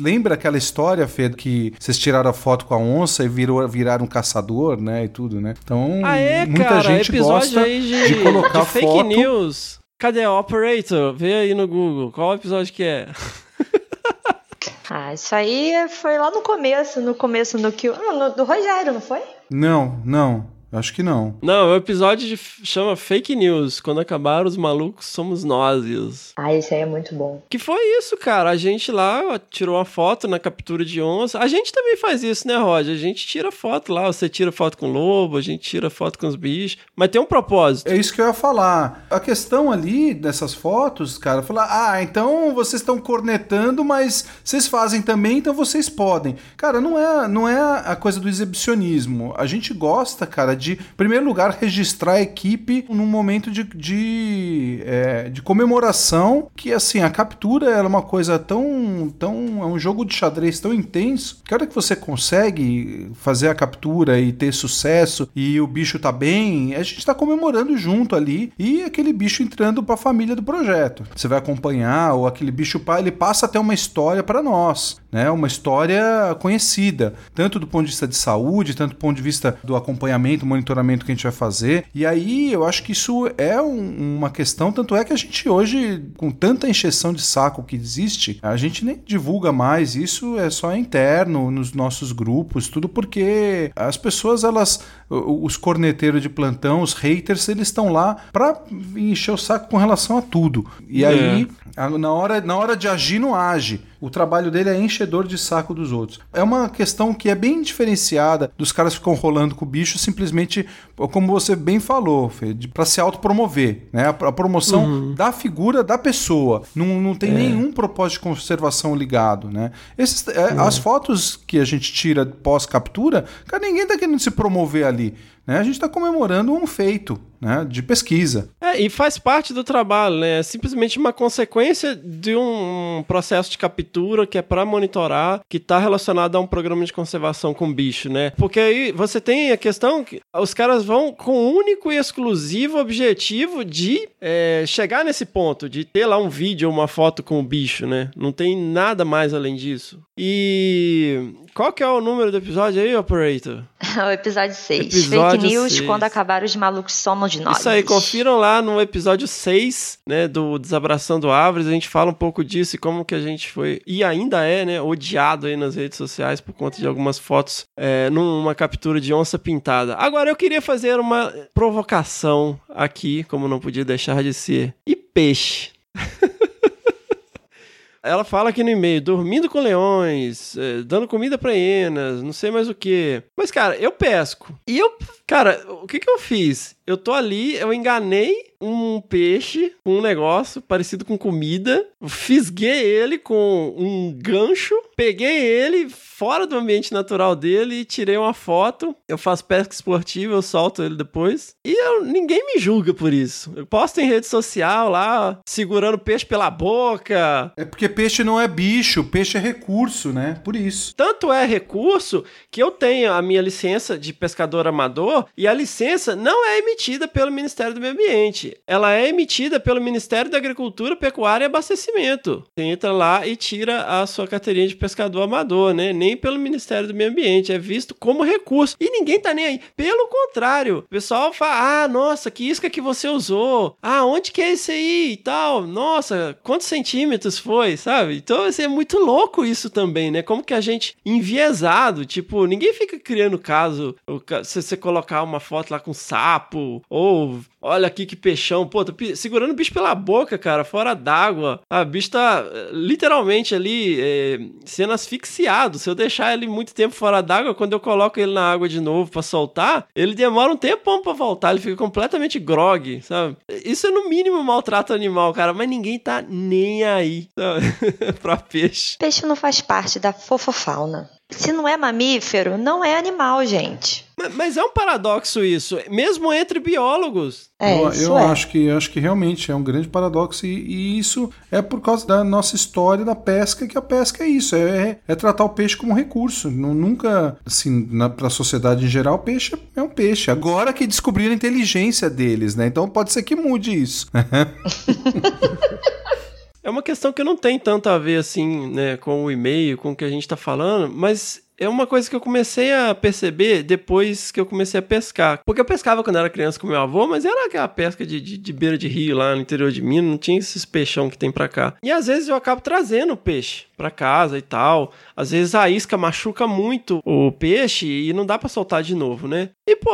lembra aquela história, Fê, que vocês tiraram a foto com a onça e virou, viraram um caçador, né? E tudo, né? Então
Ah, é,
muita
cara,
gente
episódio
gosta
aí de,
de colocar
de fake
foto.
news. Cadê a Operator? Vê aí no Google. Qual episódio que é? <laughs>
Ah, isso aí foi lá no começo, no começo no que. Ah, no- do Rogério, não foi?
Não, não. Acho que não.
Não, o episódio de, chama Fake News. Quando acabar os malucos, somos nós.
Ah, esse aí é muito bom.
Que foi isso, cara. A gente lá tirou uma foto na captura de onça. A gente também faz isso, né, Roger? A gente tira foto lá. Você tira foto com lobo, a gente tira foto com os bichos. Mas tem um propósito.
É isso que eu ia falar. A questão ali dessas fotos, cara, falar, ah, então vocês estão cornetando, mas vocês fazem também, então vocês podem. Cara, não é, não é a coisa do exibicionismo. A gente gosta, cara, de, em primeiro lugar, registrar a equipe num momento de, de, é, de comemoração, que assim, a captura ela é uma coisa tão, tão. É um jogo de xadrez tão intenso, que a hora que você consegue fazer a captura e ter sucesso e o bicho tá bem, a gente tá comemorando junto ali e aquele bicho entrando pra família do projeto. Você vai acompanhar, ou aquele bicho ele passa até uma história para nós, né? Uma história conhecida, tanto do ponto de vista de saúde, tanto do ponto de vista do acompanhamento, monitoramento que a gente vai fazer. E aí eu acho que isso é um- uma questão, tanto é que a gente hoje, com tanta encheção de saco que existe, a gente nem divulga mais, isso é só interno nos nossos grupos, tudo porque as pessoas, elas, os corneteiros de plantão, os haters, eles estão lá pra encher o saco com relação a tudo. E
É.
aí, na hora, na hora de agir, não age. O trabalho dele é enchedor de saco dos outros. É uma questão que é bem diferenciada dos caras que ficam rolando com o bicho, simplesmente, como você bem falou, pra se autopromover. Né? A, promoção da figura da pessoa. Não, não tem nenhum propósito de conservação ligado. Né? Esses, é, As fotos que a gente tira pós-captura, cara, ninguém tá querendo se promover ali. Né? A gente está comemorando um feito né? de pesquisa.
É, e faz parte do trabalho, né? É simplesmente uma consequência de um processo de captura que é para monitorar, que está relacionado a um programa de conservação com bicho, né? Porque aí você tem a questão que os caras vão com o único e exclusivo objetivo de é, chegar nesse ponto, de ter lá um vídeo ou uma foto com o bicho, né? Não tem nada mais além disso. E qual que é o número do episódio aí, Operator? <laughs>
o episódio 6.
Episódio
Fake news,
seis.
quando acabar os malucos somos de nós.
Isso aí, confiram lá no episódio 6, né, do Desabraçando Árvores, a gente fala um pouco disso e como que a gente foi, e ainda é, né, odiado aí nas redes sociais por conta de algumas fotos é, numa captura de onça pintada. Agora, eu queria fazer uma provocação aqui, como não podia deixar de ser. E peixe? Ela fala aqui no e-mail, dormindo com leões, eh, dando comida pra hienas, não sei mais o que. Mas, cara, eu pesco. E eu, cara, o que que eu fiz? Eu tô ali, eu enganei um peixe com um negócio parecido com comida, fisguei ele com um gancho, peguei ele fora do ambiente natural dele e tirei uma foto. Eu faço pesca esportiva, eu solto ele depois. E eu, ninguém me julga por isso. Eu posto em rede social lá, segurando peixe pela boca.
É porque peixe não é bicho, peixe é recurso, né? Por isso.
Tanto é recurso que eu tenho a minha licença de pescador amador e a licença não é emitida pelo Ministério do Meio Ambiente. Ela é emitida pelo Ministério da Agricultura, Pecuária e Abastecimento. Você entra lá e tira a sua carteirinha de pescador amador, né? Nem pelo Ministério do Meio Ambiente. É visto como recurso. E ninguém tá nem aí. Pelo contrário, o pessoal fala: ah, nossa, que isca que você usou. Ah, onde que é esse aí e tal? Nossa, quantos centímetros foi, sabe? Então, assim, é muito louco isso também, né? Como que a gente, enviesado, tipo, ninguém fica criando caso se você colocar uma foto lá com sapo, ou olha aqui que peixão, pô, tô segurando o bicho pela boca, cara, fora d'água. O bicho tá eh, literalmente ali eh, sendo asfixiado. Se eu deixar ele muito tempo fora d'água, quando eu coloco ele na água de novo pra soltar, ele demora um tempão pra voltar, ele fica completamente grog, sabe? Isso é no mínimo maltrato animal, cara, mas ninguém tá nem aí <laughs> pra peixe.
Peixe não faz parte da fofofauna. Se não é mamífero, não é animal, gente.
Mas, mas é um paradoxo isso, mesmo entre biólogos.
É,
eu
isso
eu
é.
acho que acho que realmente é um grande paradoxo e, e isso é por causa da nossa história da pesca que a pesca é isso é, é tratar o peixe como um recurso Nu- nunca assim para a sociedade em geral o peixe é um peixe agora que descobriram a inteligência deles né então pode ser que mude isso <laughs>
É uma questão que não tem tanto a ver assim, né, com o e-mail, com o que a gente tá falando, mas é uma coisa que eu comecei a perceber depois que eu comecei a pescar. Porque eu pescava quando era criança com meu avô, mas era aquela pesca de, de, de beira de rio lá no interior de Minas, não tinha esses peixão que tem pra cá. E às vezes eu acabo trazendo peixe pra casa e tal. Às vezes a isca machuca muito o peixe e não dá pra soltar de novo, né? E pô,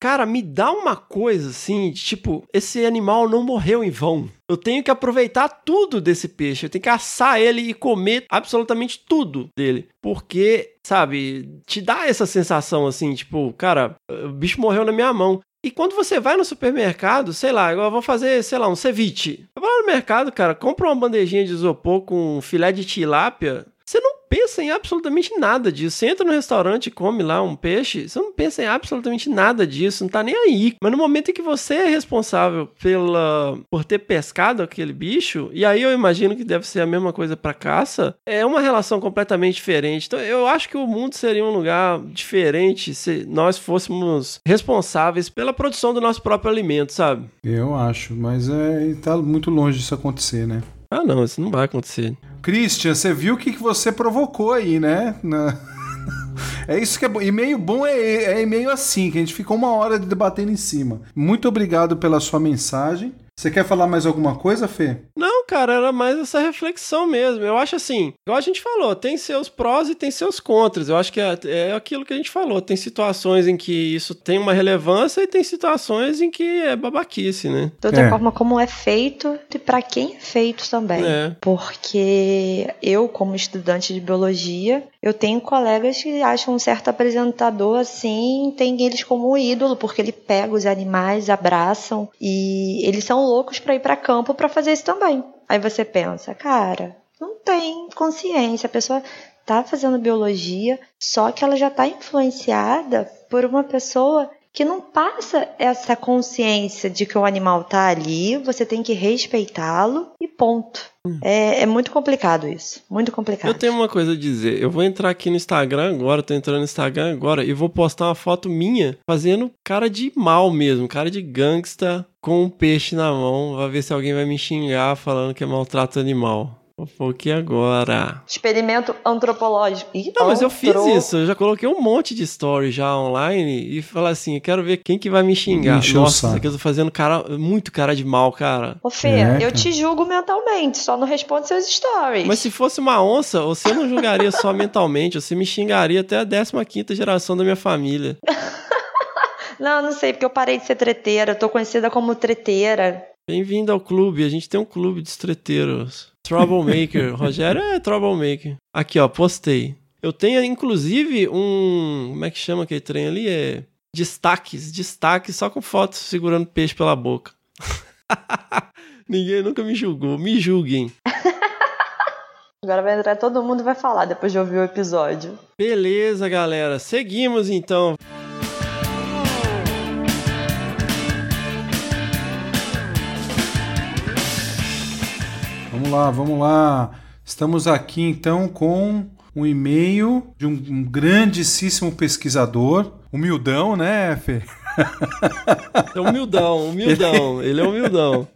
cara, me dá uma coisa assim, tipo, esse animal não morreu em vão. Eu tenho que aproveitar tudo desse peixe. Eu tenho que assar ele e comer absolutamente tudo dele. Porque, sabe, te dá essa sensação assim, tipo, cara, o bicho morreu na minha mão. E quando você vai no supermercado, sei lá, eu vou fazer, sei lá, um ceviche. Eu vou lá no mercado, cara, compra uma bandejinha de isopor com filé de tilápia. Você não pensa em absolutamente nada disso. Você entra no restaurante e come lá um peixe, você não pensa em absolutamente nada disso, não tá nem aí. Mas no momento em que você é responsável pela por ter pescado aquele bicho, e aí eu imagino que deve ser a mesma coisa pra caça, é uma relação completamente diferente. Então eu acho que o mundo seria um lugar diferente se nós fôssemos responsáveis pela produção do nosso próprio alimento, sabe?
eu acho mas é tá muito longe disso acontecer né
Ah, não, isso não vai acontecer.
Christian, você viu o que, você provocou aí, né? Na- <laughs> É isso que é bom. E-mail bom é, é e-mail assim, que a gente ficou uma hora debatendo em cima. Muito obrigado pela sua mensagem. Você quer falar mais alguma coisa, Fê?
Não, cara, era mais essa reflexão mesmo. Eu acho assim, igual a gente falou, tem seus prós e tem seus contras. Eu acho que é, é aquilo que a gente falou. Tem situações em que isso tem uma relevância e tem situações em que é babaquice, né?
De outra
É.
forma, como é feito e para quem é feito também.
É.
Porque eu, como estudante de biologia, eu tenho colegas que acham um certo apresentador assim, tem eles como um ídolo, porque ele pega os animais, abraçam e eles são loucos para ir para campo para fazer isso também. Aí você pensa, cara, não tem consciência, a pessoa tá fazendo biologia, só que ela já tá influenciada por uma pessoa que não passa essa consciência de que o animal tá ali, você tem que respeitá-lo e ponto. É, é muito complicado isso. Muito complicado.
Eu tenho uma coisa a dizer. Eu vou entrar aqui no Instagram agora, tô entrando no Instagram agora e vou postar uma foto minha fazendo cara de mal mesmo, cara de gangsta com um peixe na mão. Vai ver se alguém vai me xingar falando que é maltrato animal. Fofoque agora.
Experimento antropológico. Ih,
Não, mas eu fiz isso. Eu já coloquei um monte de story já online e falar assim: eu quero ver quem que vai me xingar.
O
Nossa, aqui eu tô fazendo cara, muito cara de mal, cara.
Ô, Fê,
É,
eu
cara.
te julgo mentalmente, só não responde seus stories.
Mas se fosse uma onça, você não julgaria só <laughs> mentalmente, você me xingaria até a 15 geração da minha família. <laughs>
Não, não sei, porque eu parei de ser treteira, eu tô conhecida como treteira.
Bem-vindo ao clube, a gente tem um clube de estreteiros. Troublemaker. <laughs> Rogério é troublemaker. Aqui, ó, postei. Eu tenho, inclusive, um. Como é que chama aquele trem ali? É. Destaques. Destaques só com fotos segurando peixe pela boca. <laughs> Ninguém nunca me julgou. Me julguem. <laughs>
Agora vai entrar todo mundo e vai falar depois de ouvir o episódio.
Beleza, galera. Seguimos então.
Vamos lá, vamos lá. Estamos aqui então com um e-mail de um, um grandíssimo pesquisador, humildão, né, Fê?
É humildão, humildão. <laughs> Ele é humildão.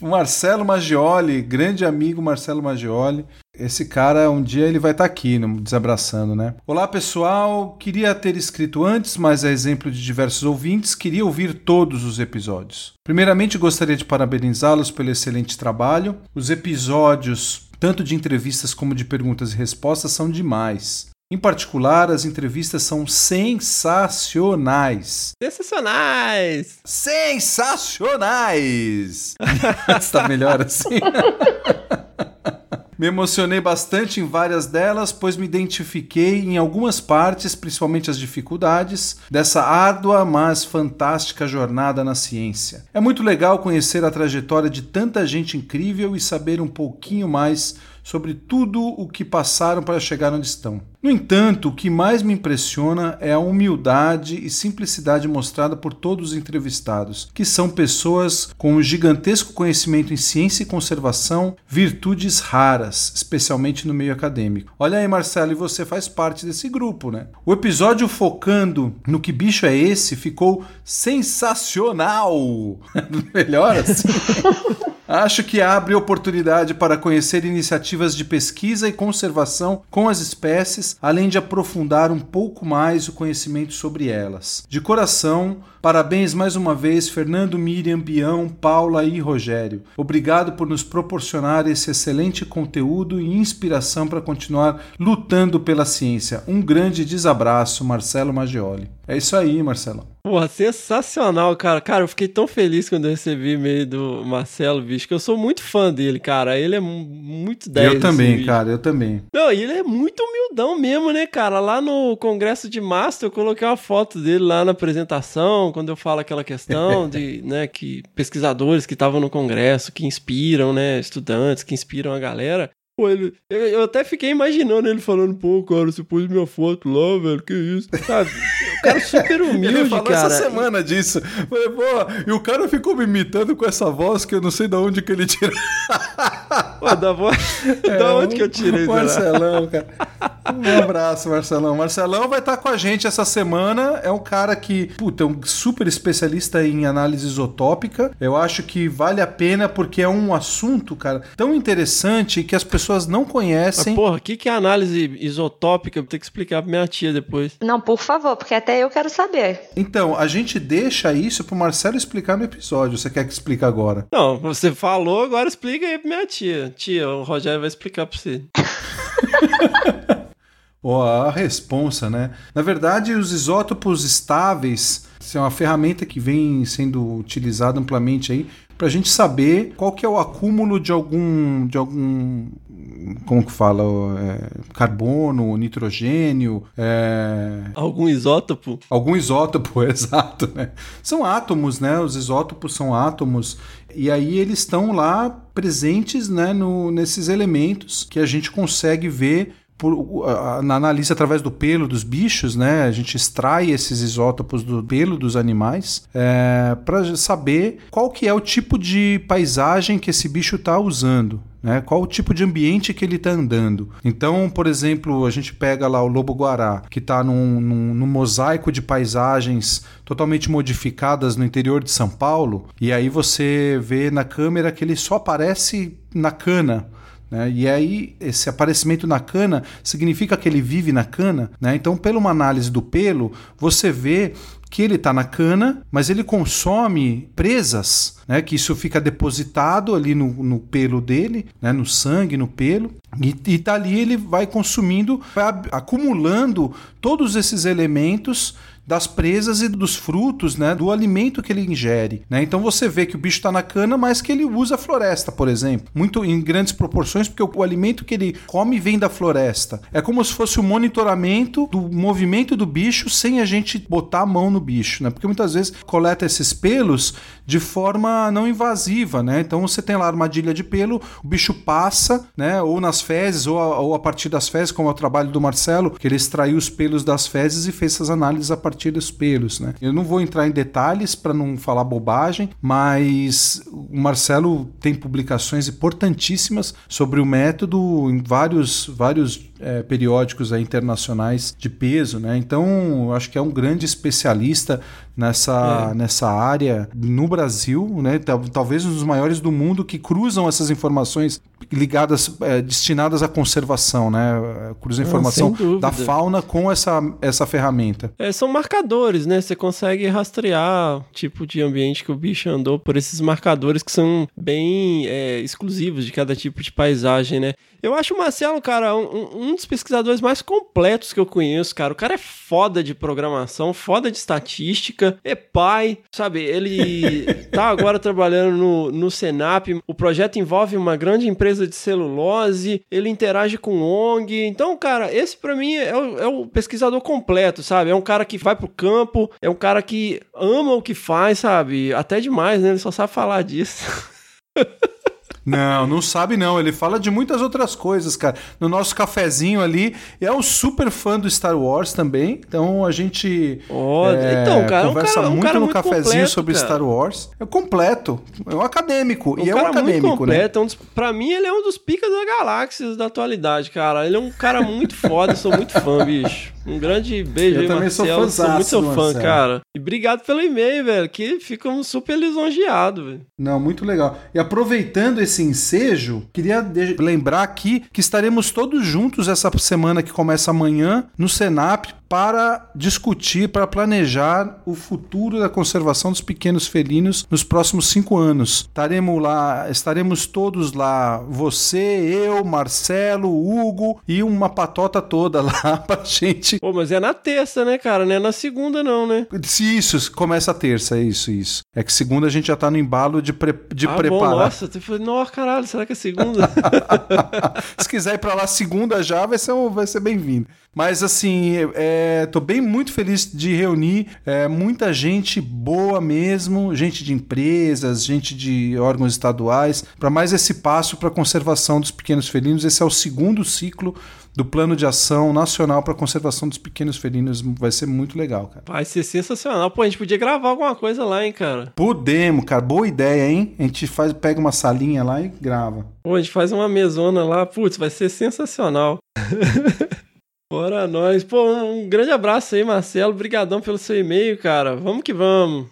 Marcelo Maggioli, grande amigo Marcelo Maggioli. Esse cara, um dia ele vai estar aqui, no Desabraçando, né? Olá, pessoal. Queria ter escrito antes, mas a exemplo de diversos ouvintes, queria ouvir todos os episódios. Primeiramente, gostaria de parabenizá-los pelo excelente trabalho. Os episódios, tanto de entrevistas como de perguntas e respostas, são demais. Em particular, as entrevistas são sensacionais.
Sensacionais!
Sensacionais! <laughs> Está melhor assim? <laughs> Me emocionei bastante em várias delas, pois me identifiquei em algumas partes, principalmente as dificuldades, dessa árdua, mas fantástica jornada na ciência. É muito legal conhecer a trajetória de tanta gente incrível e saber um pouquinho mais sobre tudo o que passaram para chegar onde estão. No entanto, o que mais me impressiona é a humildade e simplicidade mostrada por todos os entrevistados, que são pessoas com um gigantesco conhecimento em ciência e conservação, virtudes raras, especialmente no meio acadêmico. Olha aí, Marcelo, e você faz parte desse grupo, né? O episódio focando no que bicho é esse ficou sensacional! <laughs> Melhor assim? <laughs> Acho que abre oportunidade para conhecer iniciativas de pesquisa e conservação com as espécies, além de aprofundar um pouco mais o conhecimento sobre elas. De coração, parabéns mais uma vez, Fernando, Miriam, Bião, Paula e Rogério. Obrigado por nos proporcionar esse excelente conteúdo e inspiração para continuar lutando pela ciência. Um grande desabraço, Marcelo Maggioli. É isso aí, Marcelo.
Porra, sensacional, cara. Cara, eu fiquei tão feliz quando eu recebi e-mail do Marcelo, bicho, que eu sou muito fã dele, cara. Ele é mu- muito 10.
eu também,
assim,
cara, eu também.
Não, e ele é muito humildão mesmo, né, cara? Lá no Congresso de Master, eu coloquei uma foto dele lá na apresentação, quando eu falo aquela questão <laughs> de, né, que pesquisadores que estavam no Congresso, que inspiram, né, estudantes, que inspiram a galera. Pô, ele, eu, eu até fiquei imaginando ele falando, pô, cara, você pôs minha foto lá, velho, que isso? Sabe? O cara super <laughs> humilde,
Ele falou
cara.
essa semana disso. Falei, pô, e o cara ficou me imitando com essa voz que eu não sei de onde que ele tirou. <laughs>
Pô, da, vo... da onde que eu tirei?
Marcelão, cara. Um abraço, Marcelão. Marcelão vai estar com a gente essa semana. É um cara que, puta, é um super especialista em análise isotópica. Eu acho que vale a pena porque é um assunto, cara, tão interessante que as pessoas não
Mas,
conhecem.
porra, o que, que é análise isotópica? Vou ter que explicar pra minha tia depois.
Não, por favor, porque até eu quero saber.
Então, a gente deixa isso pro Marcelo explicar no episódio. Você quer que explique agora?
Não, você falou, agora explica aí pra minha tia. Tia, o Rogério vai explicar pra você. <laughs>
Ó, a responsa, né? Na verdade, os isótopos estáveis são uma ferramenta que vem sendo utilizada amplamente aí para a gente saber qual que é o acúmulo de algum, de algum, como que fala, é, carbono, nitrogênio, é,
Algum isótopo?
Algum isótopo, <laughs> exato, né? São átomos, né? Os isótopos são átomos. E aí eles estão lá presentes né, no, nesses elementos que a gente consegue ver por, a- na análise através do pelo dos bichos, né? A gente extrai esses isótopos do pelo dos animais para saber qual que é o tipo de paisagem que esse bicho está usando. Né? Qual o tipo de ambiente que ele está andando? Então, por exemplo, a gente pega lá o lobo-guará, que está num, num- num mosaico de paisagens totalmente modificadas no interior de São Paulo, e aí você vê na câmera que ele só aparece na cana. Né? E aí, esse aparecimento na cana significa que ele vive na cana. Né? Então, pela uma análise do pelo, você vê que ele está na cana, mas ele consome presas, né? Que isso fica depositado ali no, no pelo dele, né? No sangue, no pelo. E, e dali ele vai consumindo, vai acumulando todos esses elementos das presas e dos frutos, né, do alimento que ele ingere, né? Então você vê que o bicho está na cana, mas que ele usa a floresta, por exemplo, muito em grandes proporções, porque o, o alimento que ele come vem da floresta. É como se fosse o monitoramento do movimento do bicho sem a gente botar a mão no bicho, né? Porque muitas vezes coleta esses pelos de forma não invasiva, né? Então você tem lá a armadilha de pelo, o bicho passa, né? Ou nas fezes, ou a, ou a partir das fezes, como é o trabalho do Marcelo, que ele extraiu os pelos das fezes e fez essas análises a partir partir dos pelos, né? Eu não vou entrar em detalhes para não falar bobagem, mas o Marcelo tem publicações importantíssimas sobre o método em vários, vários é, periódicos aí, internacionais de peso, né? Então, eu acho que é um grande especialista nessa, é. nessa área no Brasil, né? Talvez um dos maiores do mundo que cruzam essas informações ligadas, é, destinadas à conservação, né? Cruza a informação da fauna com essa, essa ferramenta.
É, são marcadores, né? Você consegue rastrear o tipo de ambiente que o bicho andou por esses marcadores que são bem é, exclusivos de cada tipo de paisagem, né? Eu acho o Marcelo, cara, um, um, dos pesquisadores mais completos que eu conheço, cara. O cara é foda de programação, foda de estatística, é pai, sabe? Ele <laughs> tá agora trabalhando no, no Senap. O projeto envolve uma grande empresa de celulose, ele interage com ONG. Então, cara, esse para mim é o, é o pesquisador completo, sabe? É um cara que vai pro campo, é um cara que ama o que faz, sabe? Até demais, né? Ele só sabe falar disso. <laughs>
Não, não sabe não. Ele fala de muitas outras coisas, cara. No nosso cafezinho ali, é um super fã do Star Wars também. Então a gente
oh, é, então, cara,
conversa
um cara,
muito
um
no
muito
cafezinho
completo,
sobre
cara.
Star Wars. É completo. É um acadêmico.
Um
e é um acadêmico,
muito completo.
né?
É um dos, pra mim, ele é um dos picas da galáxia da atualidade, cara. Ele é um cara muito foda, sou muito fã, <laughs> bicho. Um grande beijo
Eu
aí,
também
Marcelo.
sou
Sou muito seu fã,
Marcelo.
cara. E obrigado pelo e-mail, velho. Que ficamos super lisonjeados, velho.
Não, muito legal. E aproveitando esse ensejo, queria lembrar aqui que estaremos todos juntos essa semana que começa amanhã no Senap para discutir, para planejar o futuro da conservação dos pequenos felinos nos próximos cinco anos. Estaremos lá, estaremos todos lá, você, eu, Marcelo, Hugo e uma patota toda <laughs> lá pra gente.
Pô, mas é na terça, né, cara? Não é na segunda, não, né?
Se isso, começa a terça, é isso, isso. É que segunda a gente já tá no embalo de, pre- de
ah,
preparar.
bom, nossa. Eu falei, nossa, caralho, será que é segunda? <laughs>
Se quiser ir pra lá segunda já, vai ser, vai ser bem-vindo. Mas assim, é, tô bem muito feliz de reunir é, muita gente boa mesmo, gente de empresas, gente de órgãos estaduais, para mais esse passo para a conservação dos pequenos felinos. Esse é o segundo ciclo do Plano de Ação Nacional para a Conservação dos Pequenos Felinos. Vai ser muito legal, cara.
Vai ser sensacional. Pô, a gente podia gravar alguma coisa lá, hein, cara?
Podemos, cara. Boa ideia, hein? A gente faz, pega uma salinha lá e grava.
Pô, a gente faz uma mesona lá. Putz, vai ser sensacional. <laughs> Bora nós. Pô, um grande abraço aí, Marcelo. Obrigadão pelo seu e-mail, cara. Vamos que vamos.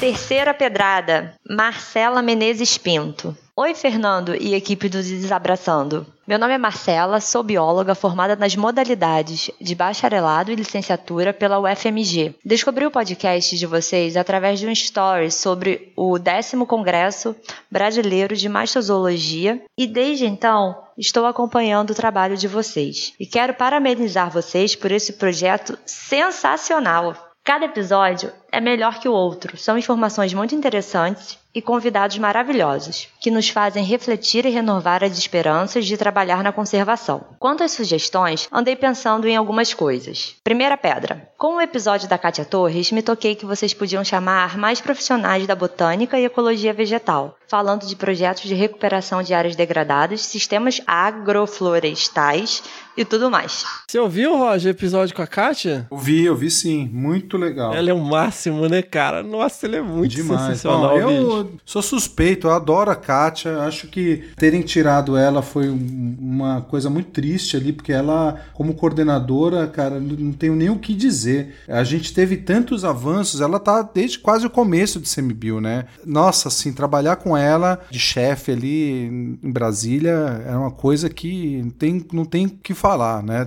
Terceira pedrada, Marcela Menezes Pinto. Oi, Fernando e equipe do Desabraçando. Meu nome é Marcela, sou bióloga formada nas modalidades de bacharelado e licenciatura pela UFMG. Descobri o podcast de vocês através de um story sobre o 10 Congresso Brasileiro de Mastozoologia e desde então estou acompanhando o trabalho de vocês. E quero parabenizar vocês por esse projeto sensacional. Cada episódio é melhor que o outro. São informações muito interessantes e convidados maravilhosos, que nos fazem refletir e renovar as esperanças de trabalhar na conservação. Quanto às sugestões, andei pensando em algumas coisas. Primeira pedra. Com o episódio da Kátia Torres, me toquei que vocês podiam chamar mais profissionais da botânica e ecologia vegetal, falando de projetos de recuperação de áreas degradadas, sistemas agroflorestais e tudo mais.
Você ouviu, Roger, o episódio com a Kátia?
Ouvi, ouvi sim. Muito legal.
Ela é um máximo. Máximo, né, cara? Nossa, ele é muito
Demais.
sensacional, bicho.
eu sou suspeito, eu adoro a Kátia. Acho que terem tirado ela foi um- uma coisa muito triste ali, porque ela, como coordenadora, cara, não tenho nem o que dizer. A gente teve tantos avanços, ela tá desde quase o começo de Semibio, né? Nossa, assim, trabalhar com ela de chefe ali em Brasília é uma coisa que não tem, não tem o que falar, né?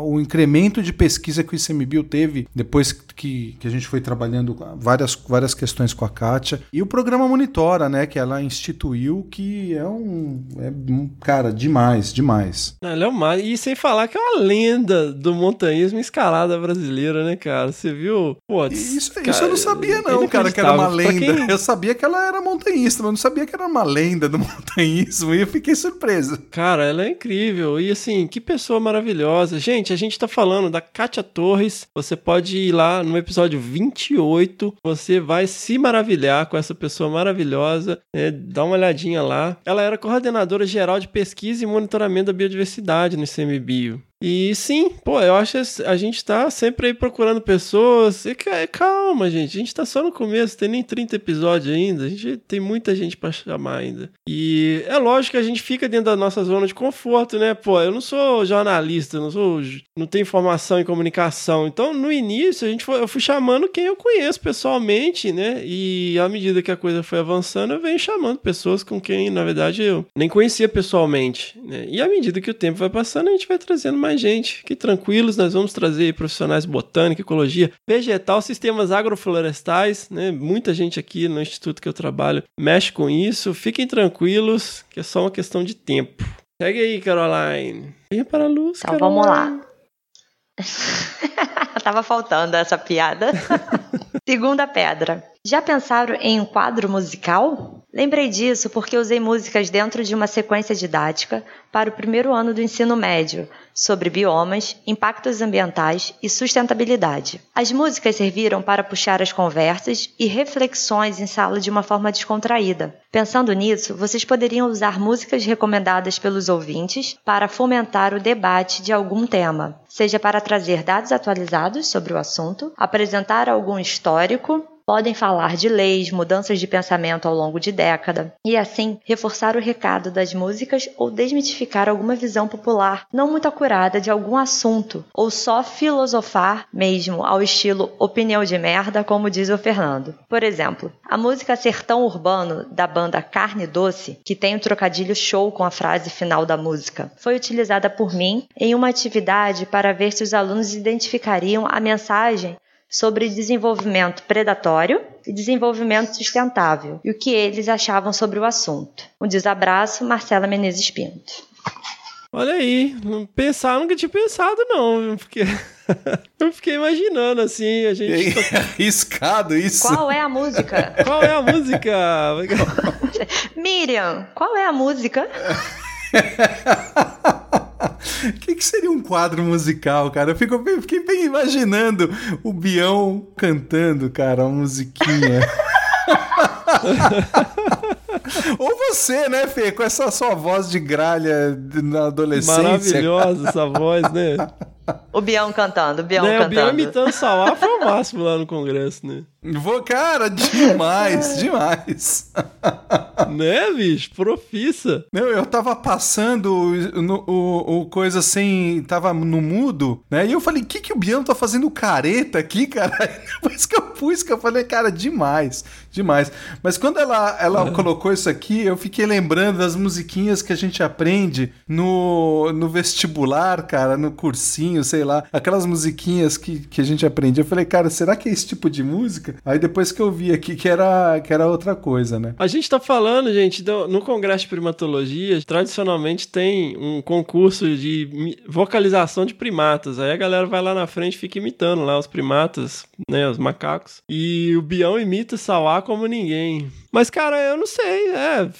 O incremento de pesquisa que o ICMBio teve depois que, que a gente foi trabalhando várias, várias questões com a Kátia. E o programa Monitora, né? Que ela instituiu, que é um. É, um- cara, demais, demais.
Não, ele é uma... E sem falar que é uma lenda do montanhismo escalada brasileira, né, cara? Você viu?
Isso,
cara,
isso eu não sabia, não, cara, que era uma lenda.
quem-
Eu sabia que ela era montanhista, mas eu não sabia que era uma lenda do <laughs> montanhismo. E eu fiquei surpreso.
Cara, ela é incrível. E assim, que pessoa maravilhosa. Gente, a gente tá falando da Kátia Torres. Você pode ir lá no episódio 28. Você vai se maravilhar com essa pessoa maravilhosa. né? Dá uma olhadinha lá. Ela era coordenadora geral de pesquisa e monitoramento da biodiversidade no ICMBio. E sim, pô, eu acho que a gente tá sempre aí procurando pessoas. E ca- calma, gente, a gente tá só no começo, tem nem 30 episódios ainda. A gente tem muita gente pra chamar ainda. E é lógico que a gente fica dentro da nossa zona de conforto, né? Pô, eu não sou jornalista, não sou, não tenho formação em comunicação. Então, no início, a gente foi, eu fui chamando quem eu conheço pessoalmente, né? E à medida que a coisa foi avançando, eu venho chamando pessoas com quem, na verdade, eu nem conhecia pessoalmente, né? E à medida que o tempo vai passando, a gente vai trazendo mais gente. Fiquem tranquilos, nós vamos trazer profissionais de botânica, ecologia, vegetal, sistemas agroflorestais, né? Muita gente aqui no instituto que eu trabalho mexe com isso. Fiquem tranquilos, que é só uma questão de tempo. Segue aí, Caroline. Venha para a luz,
Então
Caroline.
vamos lá. <laughs> Tava faltando essa piada. <laughs> Segunda pedra. Já pensaram em um quadro musical? Lembrei disso porque usei músicas dentro de uma sequência didática para o primeiro ano do ensino médio, sobre biomas, impactos ambientais e sustentabilidade. As músicas serviram para puxar as conversas e reflexões em sala de uma forma descontraída. Pensando nisso, vocês poderiam usar músicas recomendadas pelos ouvintes para fomentar o debate de algum tema, seja para trazer dados atualizados sobre o assunto, apresentar algum histórico, podem falar de leis, mudanças de pensamento ao longo de década, e assim reforçar o recado das músicas ou desmitificar alguma visão popular não muito acurada de algum assunto, ou só filosofar mesmo ao estilo opinião de merda, como diz o Fernando. Por exemplo, a música Sertão Urbano da banda Carne Doce, que tem o trocadilho show com a frase final da música, foi utilizada por mim em uma atividade para ver se os alunos identificariam a mensagem sobre desenvolvimento predatório e desenvolvimento sustentável e o que eles achavam sobre o assunto. Um desabraço, Marcela Menezes Pinto.
Olha aí, não pensar, nunca tinha pensado, não, porque <laughs> eu fiquei imaginando assim, a gente.
É <laughs> arriscado isso.
Qual é a música? <laughs>
Qual é a música?
Miriam, qual é a música?
O <laughs> que, que seria um quadro musical, cara? Eu fico, eu fiquei bem imaginando o Bião cantando, cara, uma musiquinha. <laughs> Ou você, né, Fê, com essa sua voz de gralha na adolescência.
Maravilhosa essa voz, né? <laughs>
O Bião cantando, o Bião
né? O Bião
cantando.
imitando Sauá foi o máximo lá no congresso, né?
Vou, cara, demais, <laughs> demais.
né, bicho? Profissa.
Não, eu tava passando o, no- o, o coisa sem. Tava no mudo, né? E eu falei, o que, que o Biano tá fazendo careta aqui, cara? Aí <laughs> Depois que eu pus, que eu falei, cara, demais, demais. Mas quando ela, ela colocou isso aqui, eu fiquei lembrando das musiquinhas que a gente aprende no, no vestibular, cara, no cursinho, sei lá. Aquelas musiquinhas que, que a gente aprende. Eu falei, cara, será que é esse tipo de música? Aí depois que eu vi aqui que era, que era outra coisa, né?
A gente tá falando, gente, do- no Congresso de Primatologia, tradicionalmente tem um concurso de vocalização de primatas. Aí a galera vai lá na frente e fica imitando lá os primatas, né, os macacos. E o Bião imita Sauá como ninguém. Mas, cara, eu não sei, é,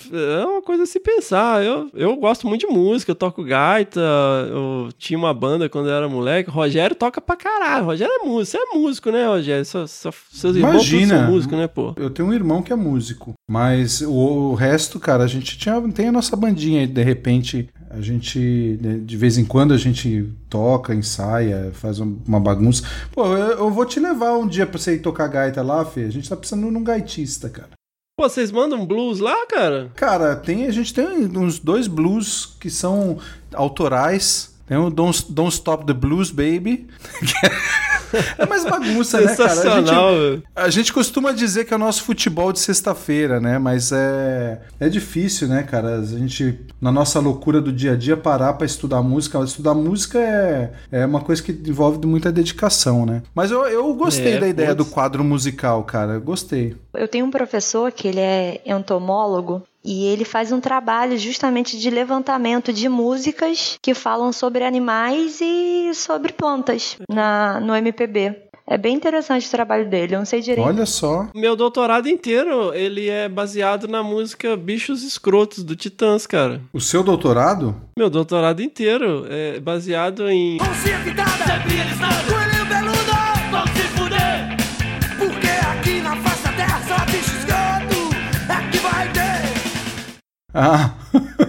é uma coisa a se pensar. Eu, eu gosto muito de música, eu toco gaita, eu tinha uma banda quando eu era moleque. Rogério toca pra caralho. Rogério é músico, você é músico, né, Rogério? Só- só- seus irmãos
Imagina.
são músicos, né, pô?
Eu tenho um irmão que é músico, mas o, o resto, cara, a gente tinha, tem a nossa bandinha de repente A gente, né, de vez em quando, a gente toca, ensaia, faz um- uma bagunça. Pô, eu, eu vou te levar um dia pra você ir tocar gaita lá, Fê. A gente tá precisando de um gaitista, cara.
Pô, vocês mandam blues lá, cara?
Cara, tem, a gente tem uns dois blues que são autorais. Tem o Don't, Don't Stop the Blues, Baby. <laughs> <laughs> é mais bagunça, né, cara? A gente, a gente costuma dizer que é o nosso futebol de sexta-feira, né? Mas é, é difícil, né, cara? A gente, na nossa loucura do dia a dia, parar pra estudar música. Estudar música é, é uma coisa que envolve muita dedicação, né? Mas eu, eu gostei
É,
da ideia do
putz.
quadro musical, cara. Eu Gostei.
Eu tenho um professor que ele é entomólogo e ele faz um trabalho justamente de levantamento de músicas que falam sobre animais e sobre plantas na, no MPB. É bem interessante o trabalho dele, eu não sei direito.
Olha só.
Meu doutorado inteiro, ele é baseado na música Bichos Escrotos, do Titãs, cara.
O seu doutorado?
Meu doutorado inteiro é baseado em...
Ah. <laughs>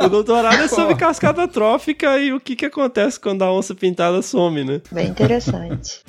O doutorado é sobre cascata trófica e o que que acontece quando a onça pintada some, né?
Bem interessante.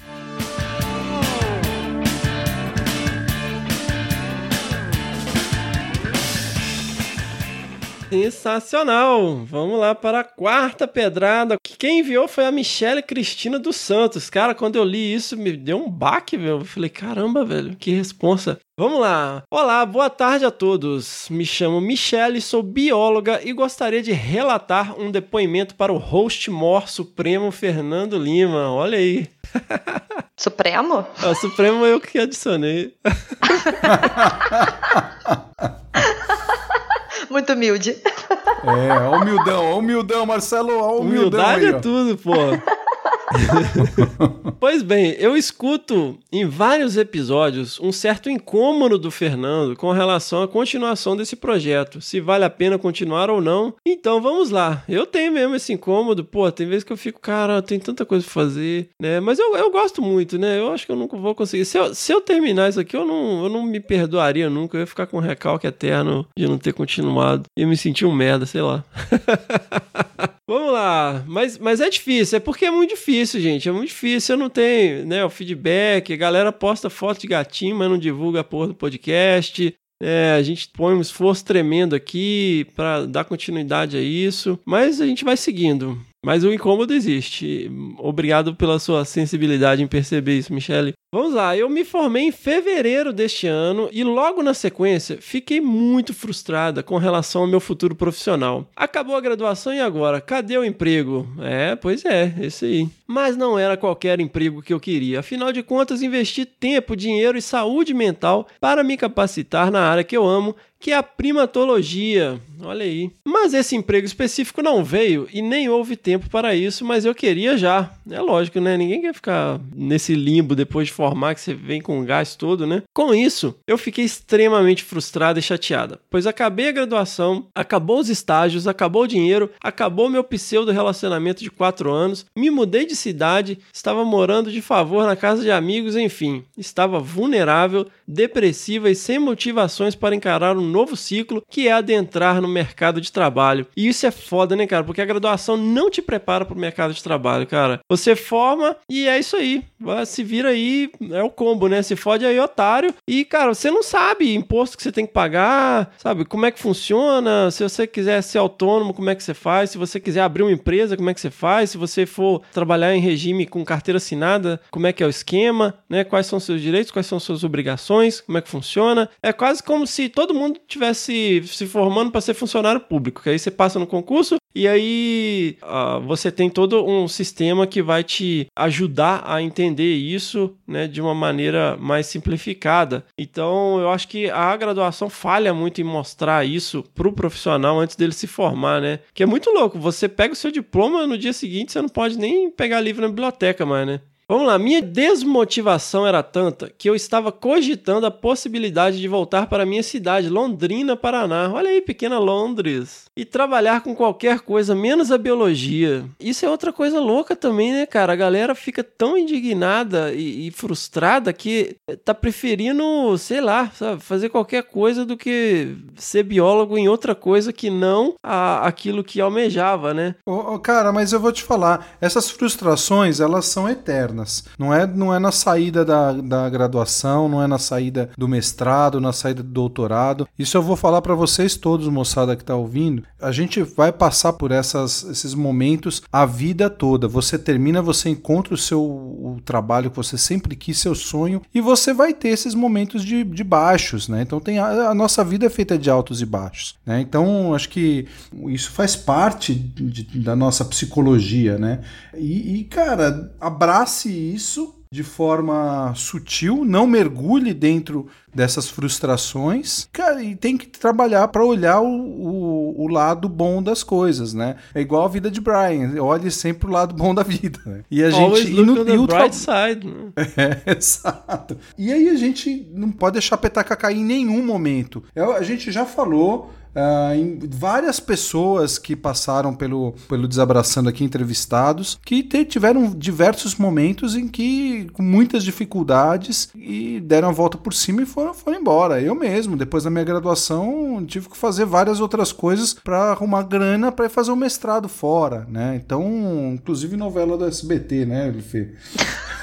Sensacional! Vamos lá para a quarta pedrada. Quem enviou foi a Michele Cristina dos Santos. Cara, quando eu li isso, me deu um baque, velho. Eu falei, caramba, velho, que responsa. Vamos lá. Olá, boa tarde a todos. Me chamo Michele, sou bióloga e gostaria de relatar um depoimento para o host mor supremo Fernando Lima. Olha aí. <laughs>
Supremo?
O Supremo eu que adicionei. <laughs>
Muito humilde.
É, humildão, humildão, Marcelo, humildão
Humildade
aí,
é tudo, pô. <laughs> pois bem, eu escuto em vários episódios um certo incômodo do Fernando com relação à continuação desse projeto, se vale a pena continuar ou não. Então vamos lá, eu tenho mesmo esse incômodo, pô, tem vezes que eu fico, cara, tem tanta coisa pra fazer, né? Mas eu, eu gosto muito, né? Eu acho que eu nunca vou conseguir. Se eu, se eu terminar isso aqui, eu não, eu não me perdoaria nunca, eu ia ficar com um recalque eterno de não ter continuado. E me sentir um merda, sei lá. <laughs> Vamos lá, mas, mas é difícil, é porque é muito difícil, gente, é muito difícil, eu não tenho, né, o feedback, a galera posta foto de gatinho, mas não divulga a porra do podcast, é, a gente põe um esforço tremendo aqui pra dar continuidade a isso, mas a gente vai seguindo. Mas o incômodo existe. Obrigado pela sua sensibilidade em perceber isso, Michele. Vamos lá, eu me formei em fevereiro deste ano e logo na sequência fiquei muito frustrada com relação ao meu futuro profissional. Acabou a graduação e agora? Cadê o emprego? É, pois é, esse aí. Mas não era qualquer emprego que eu queria. Afinal de contas, investi tempo, dinheiro e saúde mental para me capacitar na área que eu amo, que é a primatologia. Olha aí. Mas esse emprego específico não veio e nem houve tempo para isso, mas eu queria já. É lógico, né? Ninguém quer ficar nesse limbo depois de formar que você vem com o gás todo, né? Com isso, eu fiquei extremamente frustrada e chateada, pois acabei a graduação, acabou os estágios, acabou o dinheiro, acabou meu pseudo relacionamento de quatro anos, me mudei de cidade, estava morando de favor na casa de amigos, enfim, estava vulnerável, depressiva e sem motivações para encarar um novo ciclo que é adentrar no mercado de trabalho. E isso é foda, né, cara? Porque a graduação não te prepara para o mercado de trabalho, cara. Você forma e é isso aí. Se vira aí, é o combo, né? Se fode aí, otário. E, cara, você não sabe imposto que você tem que pagar, sabe? Como é que funciona? Se você quiser ser autônomo, como é que você faz? Se você quiser abrir uma empresa, como é que você faz? Se você for trabalhar em regime com carteira assinada, como é que é o esquema, né? Quais são seus direitos, quais são suas obrigações, como é que funciona? É quase como se todo mundo tivesse se formando para ser funcionário público, que aí você passa no concurso e aí ah, você tem todo um sistema que vai te ajudar a entender isso né, de uma maneira mais simplificada. Então eu acho que a graduação falha muito em mostrar isso para o profissional antes dele se formar, né? Que é muito louco. Você pega o seu diploma no dia seguinte, você não pode nem pegar livro na biblioteca mais, né? Vamos lá, minha desmotivação era tanta que eu estava cogitando a possibilidade de voltar para minha cidade, Londrina, Paraná. Olha aí, pequena Londres. E trabalhar com qualquer coisa, menos a biologia. Isso é outra coisa louca também, né, cara? A galera fica tão indignada e, e frustrada que tá preferindo, sei lá, sabe, fazer qualquer coisa do que ser biólogo em outra coisa que não a, aquilo que almejava, né?
Ô, cara, mas eu vou te falar, essas frustrações, elas são eternas. Não é, não é na saída da, da graduação, não é na saída do mestrado, na saída do doutorado. Isso eu vou falar para vocês todos, moçada que tá ouvindo. A gente vai passar por essas, esses momentos a vida toda. Você termina, você encontra o seu o trabalho que você sempre quis, seu sonho, e você vai ter esses momentos de, de baixos, né? Então tem a, a nossa vida é feita de altos e baixos, né? Então acho que isso faz parte de, da nossa psicologia, né? E, e, cara, abrace isso de forma sutil, não mergulhe dentro dessas frustrações, cara, e tem que trabalhar para olhar o, o, o, lado bom das coisas, né? É igual a vida de Brian, olhe sempre o lado bom da vida. Né? E a
Always
gente
look
e no,
the
e
bright side. né? <laughs>
é, exato. E aí a gente não pode deixar a petaca cair em nenhum momento. Eu- a gente já falou em várias pessoas que passaram pelo, pelo Desabraçando aqui, entrevistados, que te- tiveram diversos momentos em que, com muitas dificuldades, e deram a volta por cima e foram, foram embora. Eu mesmo, depois da minha graduação, tive que fazer várias outras coisas para arrumar grana para fazer um mestrado fora, né? Então, inclusive novela do SBT, né, Fê?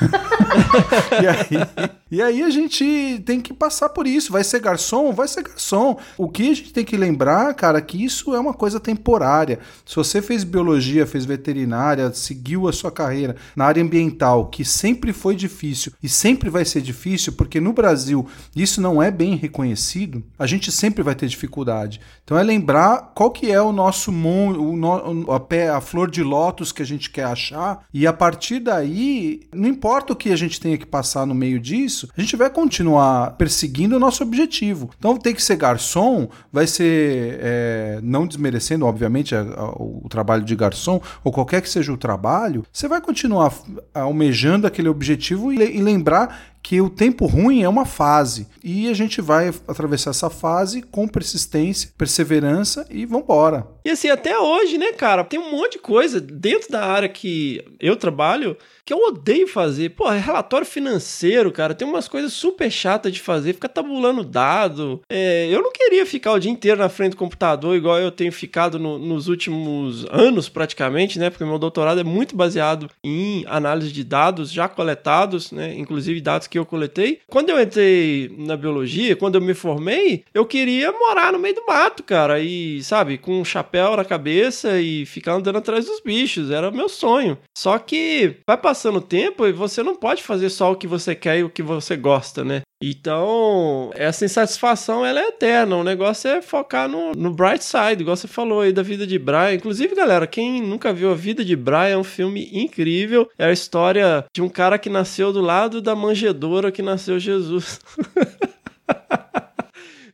<laughs> e, aí, e aí a gente tem que passar por isso. Vai ser garçom? Vai ser garçom. O que a gente tem que lembrar, cara, que isso é uma coisa temporária. Se você fez biologia, fez veterinária, seguiu a sua carreira na área ambiental, que sempre foi difícil e sempre vai ser difícil, porque no Brasil isso não é bem reconhecido, a gente sempre vai ter dificuldade. Então é lembrar qual que é o nosso mon, o no- a, pé, a flor de lótus que a gente quer achar e a partir daí, não importa o que a gente tenha que passar no meio disso, a gente vai continuar perseguindo o nosso objetivo. Então tem que ser garçom, vai ser, é, não desmerecendo, obviamente, a- a- o trabalho de garçom, ou qualquer que seja o trabalho, você vai continuar almejando aquele objetivo e, e lembrar que o tempo ruim é uma fase e a gente vai atravessar essa fase com persistência, perseverança e vambora.
E assim, até hoje, né, cara, tem um monte de coisa dentro da área que eu trabalho que eu odeio fazer. Pô, é relatório financeiro, cara, tem umas coisas super chatas de fazer, fica tabulando dado. É, eu não queria ficar o dia inteiro na frente do computador, igual eu tenho ficado no- nos últimos anos, praticamente, né, porque meu doutorado é muito baseado em análise de dados já coletados, né, inclusive dados que eu coletei. Quando eu entrei na biologia, quando eu me formei, eu queria morar no meio do mato, cara, e, sabe, com um chapéu na cabeça e ficar andando atrás dos bichos. Era o meu sonho. Só que vai passando o tempo e você não pode fazer só o que você quer e o que você gosta, né? Então, essa insatisfação ela é eterna. O negócio é focar no, no bright side, igual você falou aí da vida de Brian. Inclusive, galera, quem nunca viu A Vida de Brian é um filme incrível. É a história de um cara que nasceu do lado da manjedoura que nasceu Jesus. <laughs>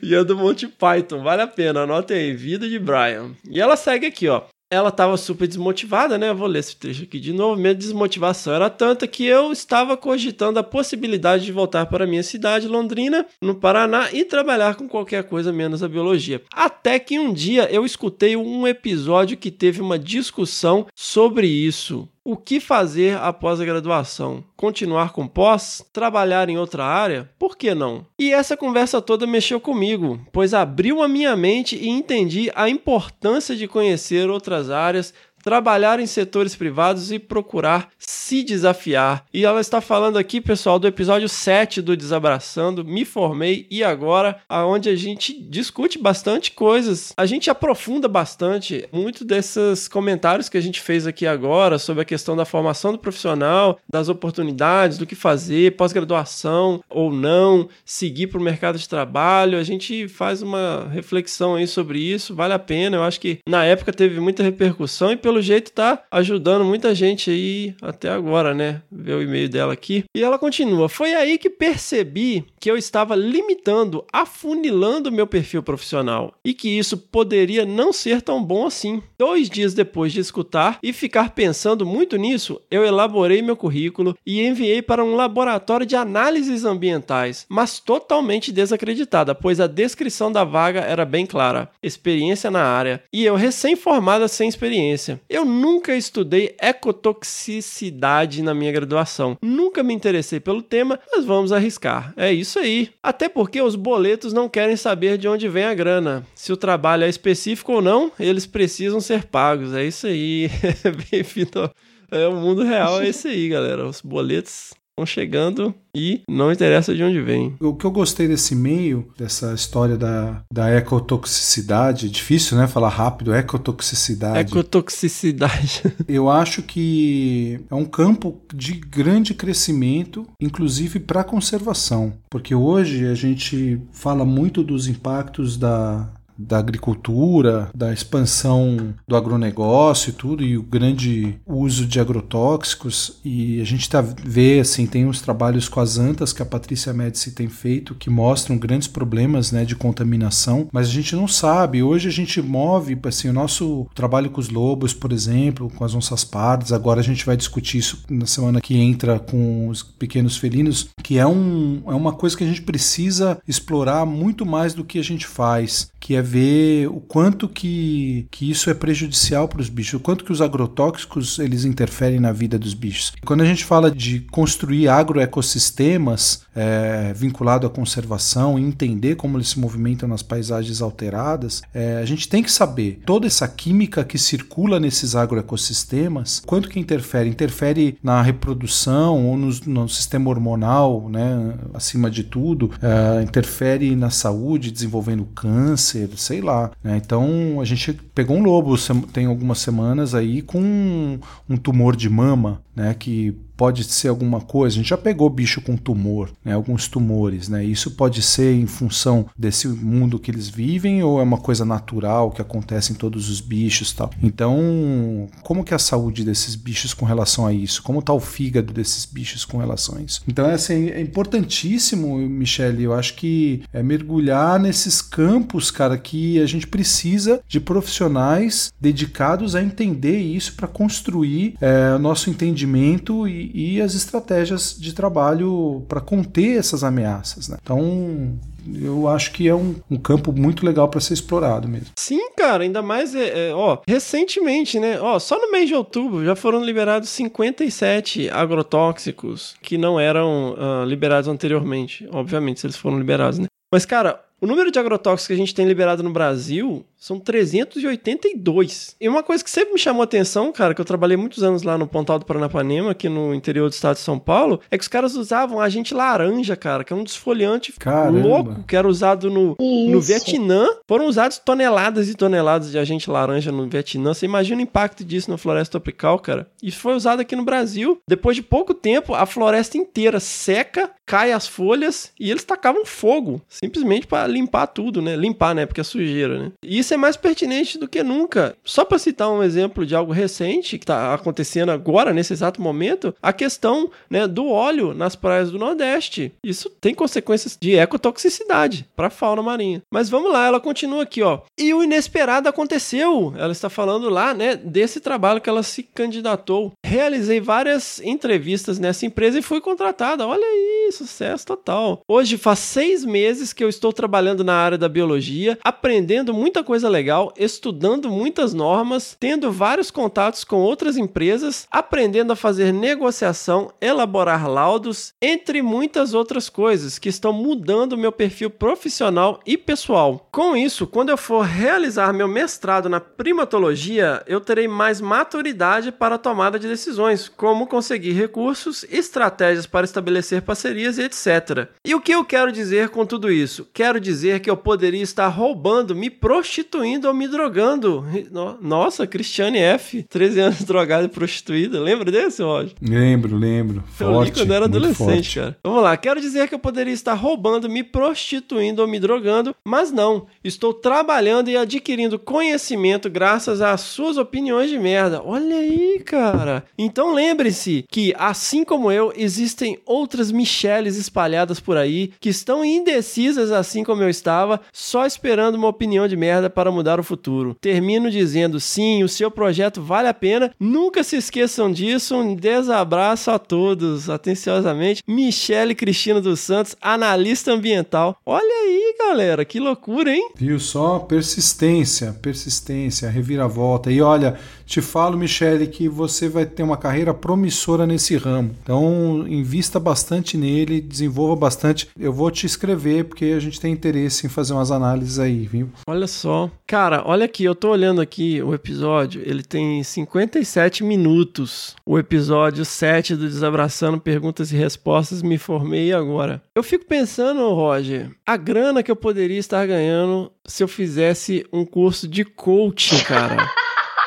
E é do Monty Python, vale a pena, anotem aí, Vida de Brian. E ela segue aqui, ó. Ela estava super desmotivada, né? Eu vou ler esse trecho aqui de novo. Minha desmotivação era tanta que eu estava cogitando a possibilidade de voltar para minha cidade, Londrina, no Paraná, e trabalhar com qualquer coisa menos a biologia. Até que um dia eu escutei um episódio que teve uma discussão sobre isso. O que fazer após a graduação? Continuar com pós? Trabalhar em outra área? Por que não? E essa conversa toda mexeu comigo, pois abriu a minha mente e entendi a importância de conhecer outras áreas, trabalhar em setores privados e procurar se desafiar. E ela está falando aqui, pessoal, do episódio 7 do Desabraçando, Me Formei e Agora, aonde a gente discute bastante coisas. A gente aprofunda bastante muito desses comentários que a gente fez aqui agora sobre a questão da formação do profissional, das oportunidades, do que fazer, pós-graduação ou não, seguir para o mercado de trabalho. A gente faz uma reflexão aí sobre isso, vale a pena. Eu acho que na época teve muita repercussão e pelo pelo jeito tá ajudando muita gente aí até agora, né? Ver o e-mail dela aqui. E ela continua: Foi aí que percebi que eu estava limitando, afunilando meu perfil profissional e que isso poderia não ser tão bom assim. Dois dias depois de escutar e ficar pensando muito nisso, eu elaborei meu currículo e enviei para um laboratório de análises ambientais, mas totalmente desacreditada, pois a descrição da vaga era bem clara: experiência na área e eu recém-formada sem experiência. Eu nunca estudei ecotoxicidade na minha graduação, nunca me interessei pelo tema, mas vamos arriscar. É isso aí. Até porque os boletos não querem saber de onde vem a grana. Se o trabalho é específico ou não, eles precisam ser pagos. É isso aí. <laughs> Bem-vindo. É, o mundo real é esse aí, galera. Os boletos estão chegando e não interessa de onde vem.
O que eu gostei desse meio, dessa história da, da ecotoxicidade, difícil, né? Falar rápido, ecotoxicidade.
Ecotoxicidade. <laughs>
eu acho que é um campo de grande crescimento, inclusive para conservação, porque hoje a gente fala muito dos impactos da da agricultura, da expansão do agronegócio e tudo, e o grande uso de agrotóxicos. E a gente tá, vê, assim, tem uns trabalhos com as antas que a Patrícia Médici tem feito que mostram grandes problemas né, de contaminação, mas a gente não sabe. Hoje a gente move, assim, o nosso trabalho com os lobos, por exemplo, com as onças pardas, agora a gente vai discutir isso na semana que entra com os pequenos felinos, que é, um, é uma coisa que a gente precisa explorar muito mais do que a gente faz, que é ver o quanto que, que isso é prejudicial para os bichos, o quanto que os agrotóxicos eles interferem na vida dos bichos. Quando a gente fala de construir agroecossistemas é, vinculado à conservação e entender como eles se movimentam nas paisagens alteradas, é, a gente tem que saber toda essa química que circula nesses agroecossistemas, quanto que interfere? Interfere na reprodução ou no, no sistema hormonal, né, acima de tudo, é, interfere na saúde, desenvolvendo câncer, sei lá. Né? Então a gente pegou um lobo tem algumas semanas aí com um tumor de mama, né? Que pode ser alguma coisa. A gente já pegou bicho com tumor, né? alguns tumores. Né? Isso pode ser em função desse mundo que eles vivem ou é uma coisa natural que acontece em todos os bichos tal. Então, como que é a saúde desses bichos com relação a isso? Como está o fígado desses bichos com relação a isso? Então, é, assim, é importantíssimo, Michele, eu acho que é mergulhar nesses campos, cara, que a gente precisa de profissionais dedicados a entender isso para construir é, nosso entendimento e, e as estratégias de trabalho para conter essas ameaças. Né? Então, eu acho que é um, um campo muito legal para ser explorado mesmo.
Sim, cara, ainda mais, é, é, ó, recentemente, né? Ó, só no mês de outubro já foram liberados 57 agrotóxicos que não eram uh, liberados anteriormente. Obviamente, se eles foram liberados, né? Mas, cara, o número de agrotóxicos que a gente tem liberado no Brasil são 382. E uma coisa que sempre me chamou a atenção, cara, que eu trabalhei muitos anos lá no Pontal do Paranapanema, aqui no interior do estado de São Paulo, é que os caras usavam agente laranja, cara, que é um desfoliante
Caramba.
louco que era usado no, no Vietnã. Foram usados toneladas e toneladas de agente laranja no Vietnã. Você imagina o impacto disso na floresta tropical, cara? Isso foi usado aqui no Brasil. Depois de pouco tempo, a floresta inteira seca, cai as folhas e eles tacavam fogo, simplesmente para limpar tudo, né? Limpar, né? Porque é sujeira, né? E isso é mais pertinente do que nunca. Só para citar um exemplo de algo recente que está acontecendo agora, nesse exato momento, a questão né, do óleo nas praias do Nordeste. Isso tem consequências de ecotoxicidade para a fauna marinha. Mas vamos lá, ela continua aqui, ó. E o inesperado aconteceu. Ela está falando lá, né, desse trabalho que ela se candidatou. Realizei várias entrevistas nessa empresa e fui contratada. Olha aí, sucesso total. Hoje faz seis meses que eu estou trabalhando na área da biologia, aprendendo muita coisa legal, estudando muitas normas, tendo vários contatos com outras empresas, aprendendo a fazer negociação, elaborar laudos, entre muitas outras coisas que estão mudando meu perfil profissional e pessoal. Com isso, quando eu for realizar meu mestrado na primatologia, eu terei mais maturidade para a tomada de decisões, como conseguir recursos, estratégias para estabelecer parcerias e etc. E o que eu quero dizer com tudo isso? Quero dizer que eu poderia estar roubando, me prostituindo prostituindo ou me drogando. No- Nossa, Cristiane F, 13 anos <laughs> drogada e prostituída. Lembra desse, Roger?
Lembro, lembro.
Eu li
Forte,
quando era adolescente,
forte.
cara. Vamos lá, quero dizer que eu poderia estar roubando, me prostituindo ou me drogando, mas não. Estou trabalhando e adquirindo conhecimento graças às suas opiniões de merda. Olha aí, cara. Então lembre-se que, assim como eu, existem outras Michelles espalhadas por aí que estão indecisas assim como eu estava, só esperando uma opinião de merda para mudar o futuro. Termino dizendo sim, o seu projeto vale a pena. Nunca se esqueçam disso. Um desabraço a todos. Atenciosamente, Michele Cristina dos Santos, analista ambiental. Olha aí, galera, que loucura, hein?
Viu só? Persistência, persistência, reviravolta. E olha, te falo, Michele, que você vai ter uma carreira promissora nesse ramo. Então, invista bastante nele, desenvolva bastante. Eu vou te escrever, porque a gente tem interesse em fazer umas análises aí, viu?
Olha só. Cara, olha aqui, eu tô olhando aqui o episódio, ele tem 57 minutos. O episódio 7 do Desabraçando Perguntas e Respostas, me formei agora. Eu fico pensando, Roger, a grana que eu poderia estar ganhando se eu fizesse um curso de coaching, cara.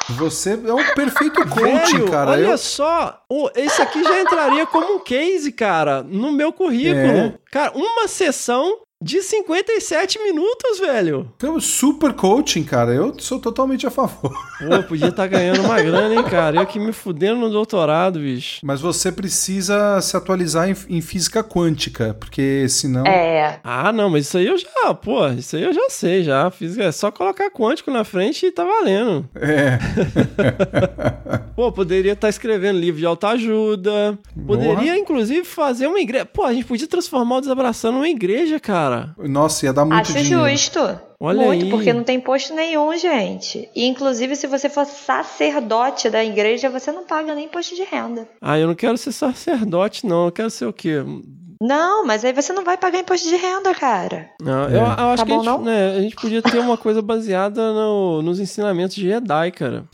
Você é um perfeito coaching,
Velho,
cara.
olha
Eu-
só, esse aqui já entraria como um case, cara, no meu currículo.
É.
Cara, uma sessão de 57 minutos, velho.
Então, super coaching, cara. Eu sou totalmente a favor.
Pô, podia estar ganhando uma grana, hein, cara? Eu que me fudendo no doutorado, bicho.
Mas você precisa se atualizar em, em física quântica, porque senão.
É.
Ah, não, mas isso aí eu já, pô, isso aí eu já sei, já. Fiz, é só colocar quântico na frente e tá valendo.
É. <laughs> <laughs>
Pô, poderia estar escrevendo livro de autoajuda. Poderia, inclusive, fazer uma igreja. Pô, a gente podia transformar o Desabraçando numa igreja, cara.
Nossa, ia dar muito
Acho
dinheiro.
justo.
Olha
Muito,
aí.
porque não tem imposto nenhum, gente. E inclusive, se você for sacerdote da igreja, você não paga nem imposto de renda.
Ah, eu não quero ser sacerdote, não. Eu quero ser o quê?
Não, mas aí você não vai pagar imposto de renda, cara.
Não, eu, eu acho
Tá
que a
bom,
gente,
não?
né, a gente podia ter uma coisa baseada no- nos ensinamentos de Jedi, cara.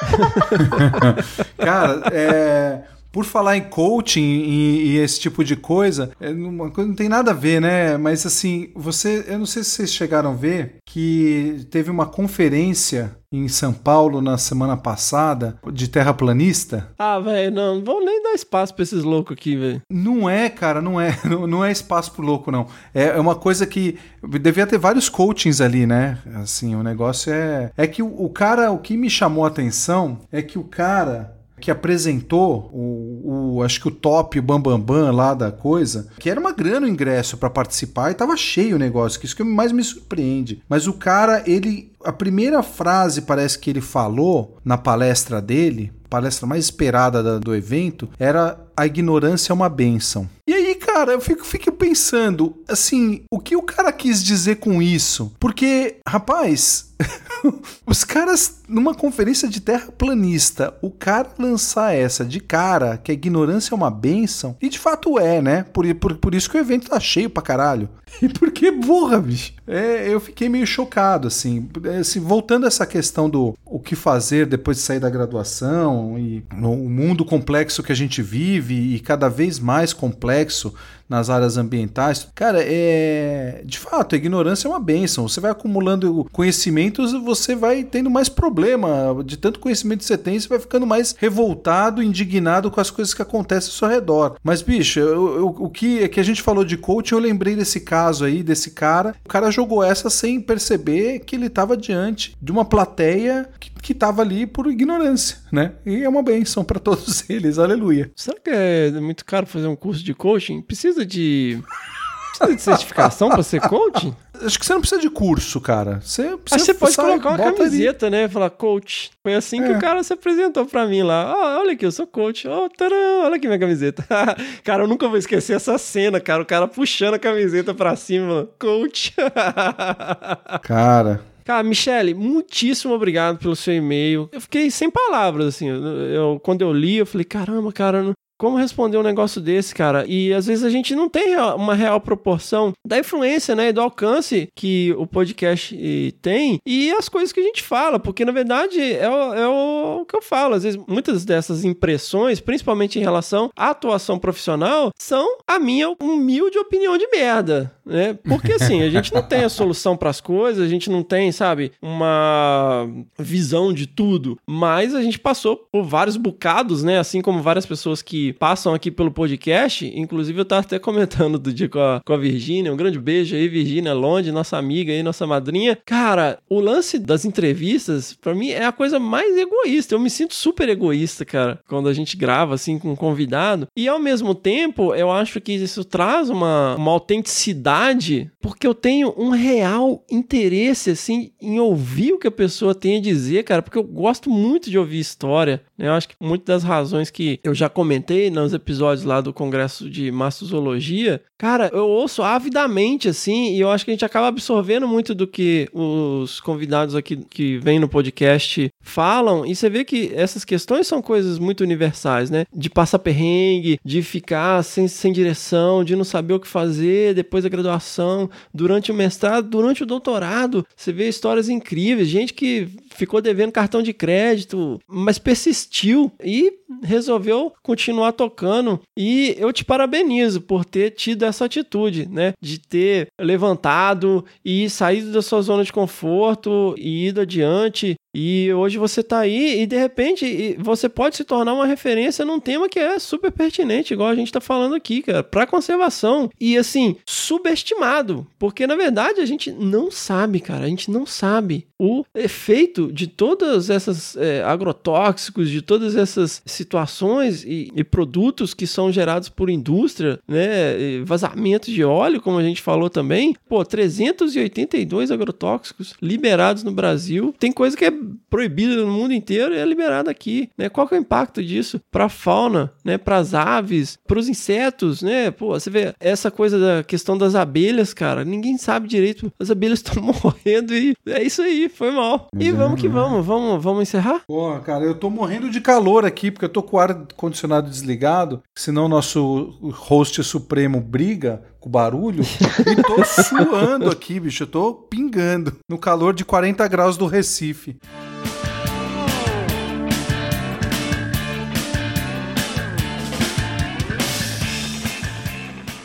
<laughs>
Cara, é, por falar em coaching e, e esse tipo de coisa, é uma coisa não tem nada a ver, né? Mas assim, você, eu não sei se vocês chegaram a ver que teve uma conferência em São Paulo na semana passada de terraplanista.
Ah, velho, não, não vamos nem dar espaço pra esses loucos aqui, velho.
Não é, cara, não é, <laughs> não, não é espaço pro louco, não. É, é uma coisa que devia ter vários coachings ali, né? Assim, o negócio é é que o, o cara, o que me chamou a atenção é que o cara que apresentou o, o- acho que o top, o bambambam bam, bam lá da coisa, que era uma grana o ingresso pra participar e tava cheio o negócio, que isso que mais me surpreende. Mas o cara, ele a primeira frase parece que ele falou na palestra dele, palestra mais esperada da- do evento, era a ignorância é uma bênção. E aí, cara, eu fico, fico pensando, assim, o que o cara quis dizer com isso? Porque, rapaz, <laughs> os caras, numa conferência de terraplanista, o cara lançar essa de cara, que a ignorância é uma bênção, e de fato é, né? Por, por, por isso que o evento tá cheio pra caralho. <laughs> E porque, burra, bicho. É, eu fiquei meio chocado, assim. É, assim, Voltando a essa questão do o que fazer depois de sair da graduação e no mundo complexo que a gente vive e cada vez mais complexo nas áreas ambientais. Cara, é. De fato, a ignorância é uma benção. Você vai acumulando conhecimentos, você vai tendo mais problema. De tanto conhecimento que você tem, você vai ficando mais revoltado, indignado com as coisas que acontecem ao seu redor. Mas, bicho, eu- eu- o que, é que a gente falou de coaching, eu lembrei desse caso aí, desse cara. O cara jogou essa sem perceber que ele estava diante de uma plateia que, que tava ali por ignorância, né? E é uma benção para todos <laughs> eles, aleluia.
Será que é muito caro fazer um curso de coaching? Precisa de. Precisa de certificação pra ser coaching? <laughs>
Acho que você não precisa de curso, cara. Você,
Aí você pode
sai,
colocar uma
bota ali.
camiseta, né? Falar coach. Foi assim que
É.
o cara se apresentou pra mim lá. Ó, olha aqui, eu sou coach. Taran, olha aqui minha camiseta. <laughs> cara, eu nunca vou esquecer essa cena, cara. O cara puxando a camiseta pra cima. Coach.
Cara,
Cara, Michele, muitíssimo obrigado pelo seu e-mail. Eu fiquei sem palavras, assim. Eu, quando eu li, eu falei, caramba, cara, eu não, como responder um negócio desse, cara? E às vezes a gente não tem uma real proporção da influência, né, e do alcance que o podcast eh, tem e as coisas que a gente fala, porque na verdade é o, é o que eu falo. Às vezes muitas dessas impressões, principalmente em relação à atuação profissional, são a minha humilde opinião de merda, né? Porque assim, a gente não tem a solução para as coisas, a gente não tem, sabe, uma visão de tudo, mas a gente passou por vários bocados, né? Assim como várias pessoas que passam aqui pelo podcast, inclusive eu tava até comentando do dia com a, com a Virgínia, um grande beijo aí, Virgínia Londe, nossa amiga aí, nossa madrinha. Cara, o lance das entrevistas, pra mim, é a coisa mais egoísta. Eu me sinto super egoísta, cara, quando a gente grava assim com um convidado. E ao mesmo tempo, eu acho que isso traz uma, uma autenticidade, porque eu tenho um real interesse, assim, em ouvir o que a pessoa tem a dizer, cara, porque eu gosto muito de ouvir história. né? Eu acho que muitas das razões que eu já comentei nos episódios lá do Congresso de Mastozoologia, cara, eu ouço avidamente, assim, e eu acho que a gente acaba absorvendo muito do que os convidados aqui que vêm no podcast falam, e você vê que essas questões são coisas muito universais, né? De passar perrengue, de ficar sem, sem direção, de não saber o que fazer depois da graduação, durante o mestrado, durante o doutorado. Você vê histórias incríveis, gente que ficou devendo cartão de crédito, mas persistiu e resolveu continuar tocando. E eu te parabenizo por ter tido essa atitude, né? De ter levantado e saído da sua zona de conforto e ido adiante. E hoje você tá aí e de repente você pode se tornar uma referência num tema que é super pertinente, igual a gente tá falando aqui, cara, para conservação. E assim, subestimado, porque na verdade a gente não sabe, cara, a gente não sabe o efeito de todas essas é, agrotóxicos, de todas essas situações e, e produtos que são gerados por indústria, né, vazamentos de óleo, como a gente falou também, pô, 382 agrotóxicos liberados no Brasil. Tem coisa que é proibida no mundo inteiro e é liberada aqui, né? Qual que é o impacto disso para a fauna, né, para as aves, para os insetos, né? Pô, você vê essa coisa da questão das abelhas, cara, ninguém sabe direito. As abelhas <laughs> estão morrendo e é isso aí, foi mal. E vamos que vamos, vamos, vamos encerrar?
Porra, cara, eu tô morrendo de calor aqui, porque eu tô com o ar condicionado desligado, senão o nosso host supremo briga com barulho. e tô <laughs> suando aqui, bicho. Eu tô pingando no calor de 40 graus do Recife.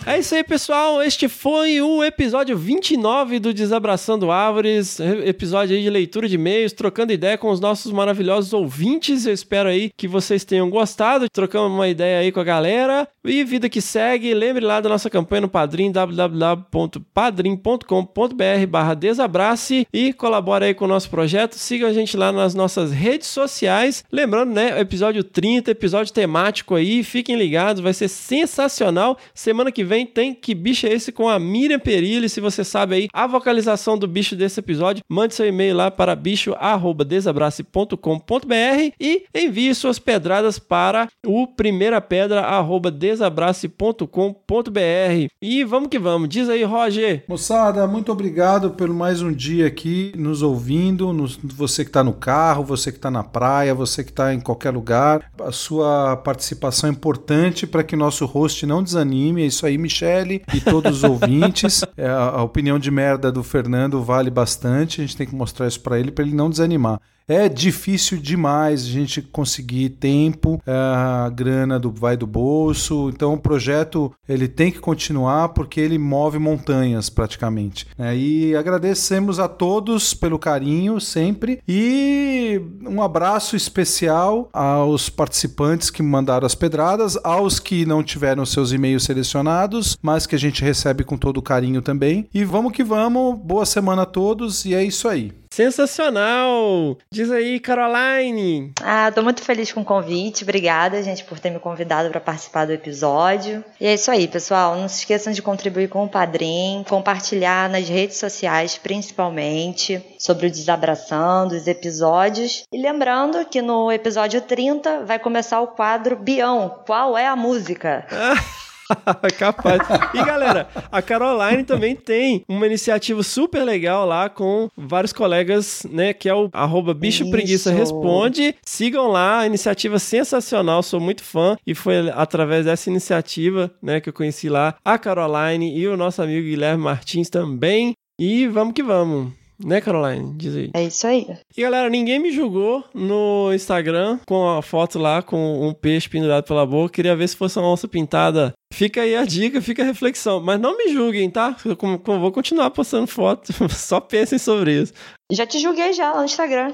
É isso aí, pessoal. Este foi o episódio 29 do Desabraçando Árvores. Episódio aí de leitura de e-mails, trocando ideia com os nossos maravilhosos ouvintes. Eu espero aí que vocês tenham gostado. Trocamos uma ideia aí com a galera. E vida que segue. Lembre lá da nossa campanha no Padrim, www.padrim.com.br barra Desabrace e colabore aí com o nosso projeto. Siga a gente lá nas nossas redes sociais. Lembrando, né, episódio 30, episódio temático aí. Fiquem ligados, vai ser sensacional. Semana que vem tem Que Bicho é Esse com a Miriam Perilli. Se você sabe aí a vocalização do bicho desse episódio, mande seu e-mail lá para bicho@desabrace.com.br e envie suas pedradas para o primeirapedra@desabrace.com.br. E vamos que vamos. Diz aí, Roger.
Moçada, muito obrigado por mais um dia aqui nos ouvindo. nos- você que está no carro, você que está na praia, você que está em qualquer lugar. A sua participação é importante para que nosso host não desanime. É isso aí, Michele e todos os <laughs> ouvintes. É, a, opinião de merda do Fernando vale bastante. A gente tem que mostrar isso para ele, para ele não desanimar. É difícil demais a gente conseguir tempo, é, a grana do, vai do bolso. Então o projeto ele tem que continuar porque ele move montanhas praticamente. né? E agradecemos a todos pelo carinho sempre e um abraço especial aos participantes que mandaram as pedradas, aos que não tiveram seus e-mails selecionados, mas que a gente recebe com todo carinho também. E vamos que vamos. Boa semana a todos e é isso aí.
Sensacional! Diz aí, Caroline.
Ah, tô muito feliz com o convite. Obrigada, gente, por ter me convidado para participar do episódio. E é isso aí, pessoal. Não se esqueçam de contribuir com o Padrim, compartilhar nas redes sociais, principalmente, sobre o Desabraçando, os episódios. E lembrando que no episódio 30 vai começar o quadro Bião, qual é a música? <laughs> <laughs>
Capaz. E galera, a Caroline também tem uma iniciativa super legal lá com vários colegas, né? Que é o arroba Bicho
Isso.
Preguiça Responde. Sigam lá, iniciativa sensacional, sou muito fã. E foi através dessa iniciativa, né, que eu conheci lá a Caroline e o nosso amigo Guilherme Martins também. E vamos que vamos. Né, Caroline? Diz aí.
É isso aí.
E galera, ninguém me julgou no Instagram com a foto lá com um peixe pendurado pela boca. Queria ver se fosse uma onça pintada. Fica aí a dica, fica a reflexão. Mas não me julguem, tá? Eu vou continuar postando foto. <laughs> Só pensem sobre isso.
Já te julguei já lá no Instagram.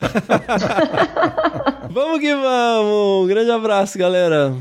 <laughs>
Vamos que vamos! Um grande abraço, galera.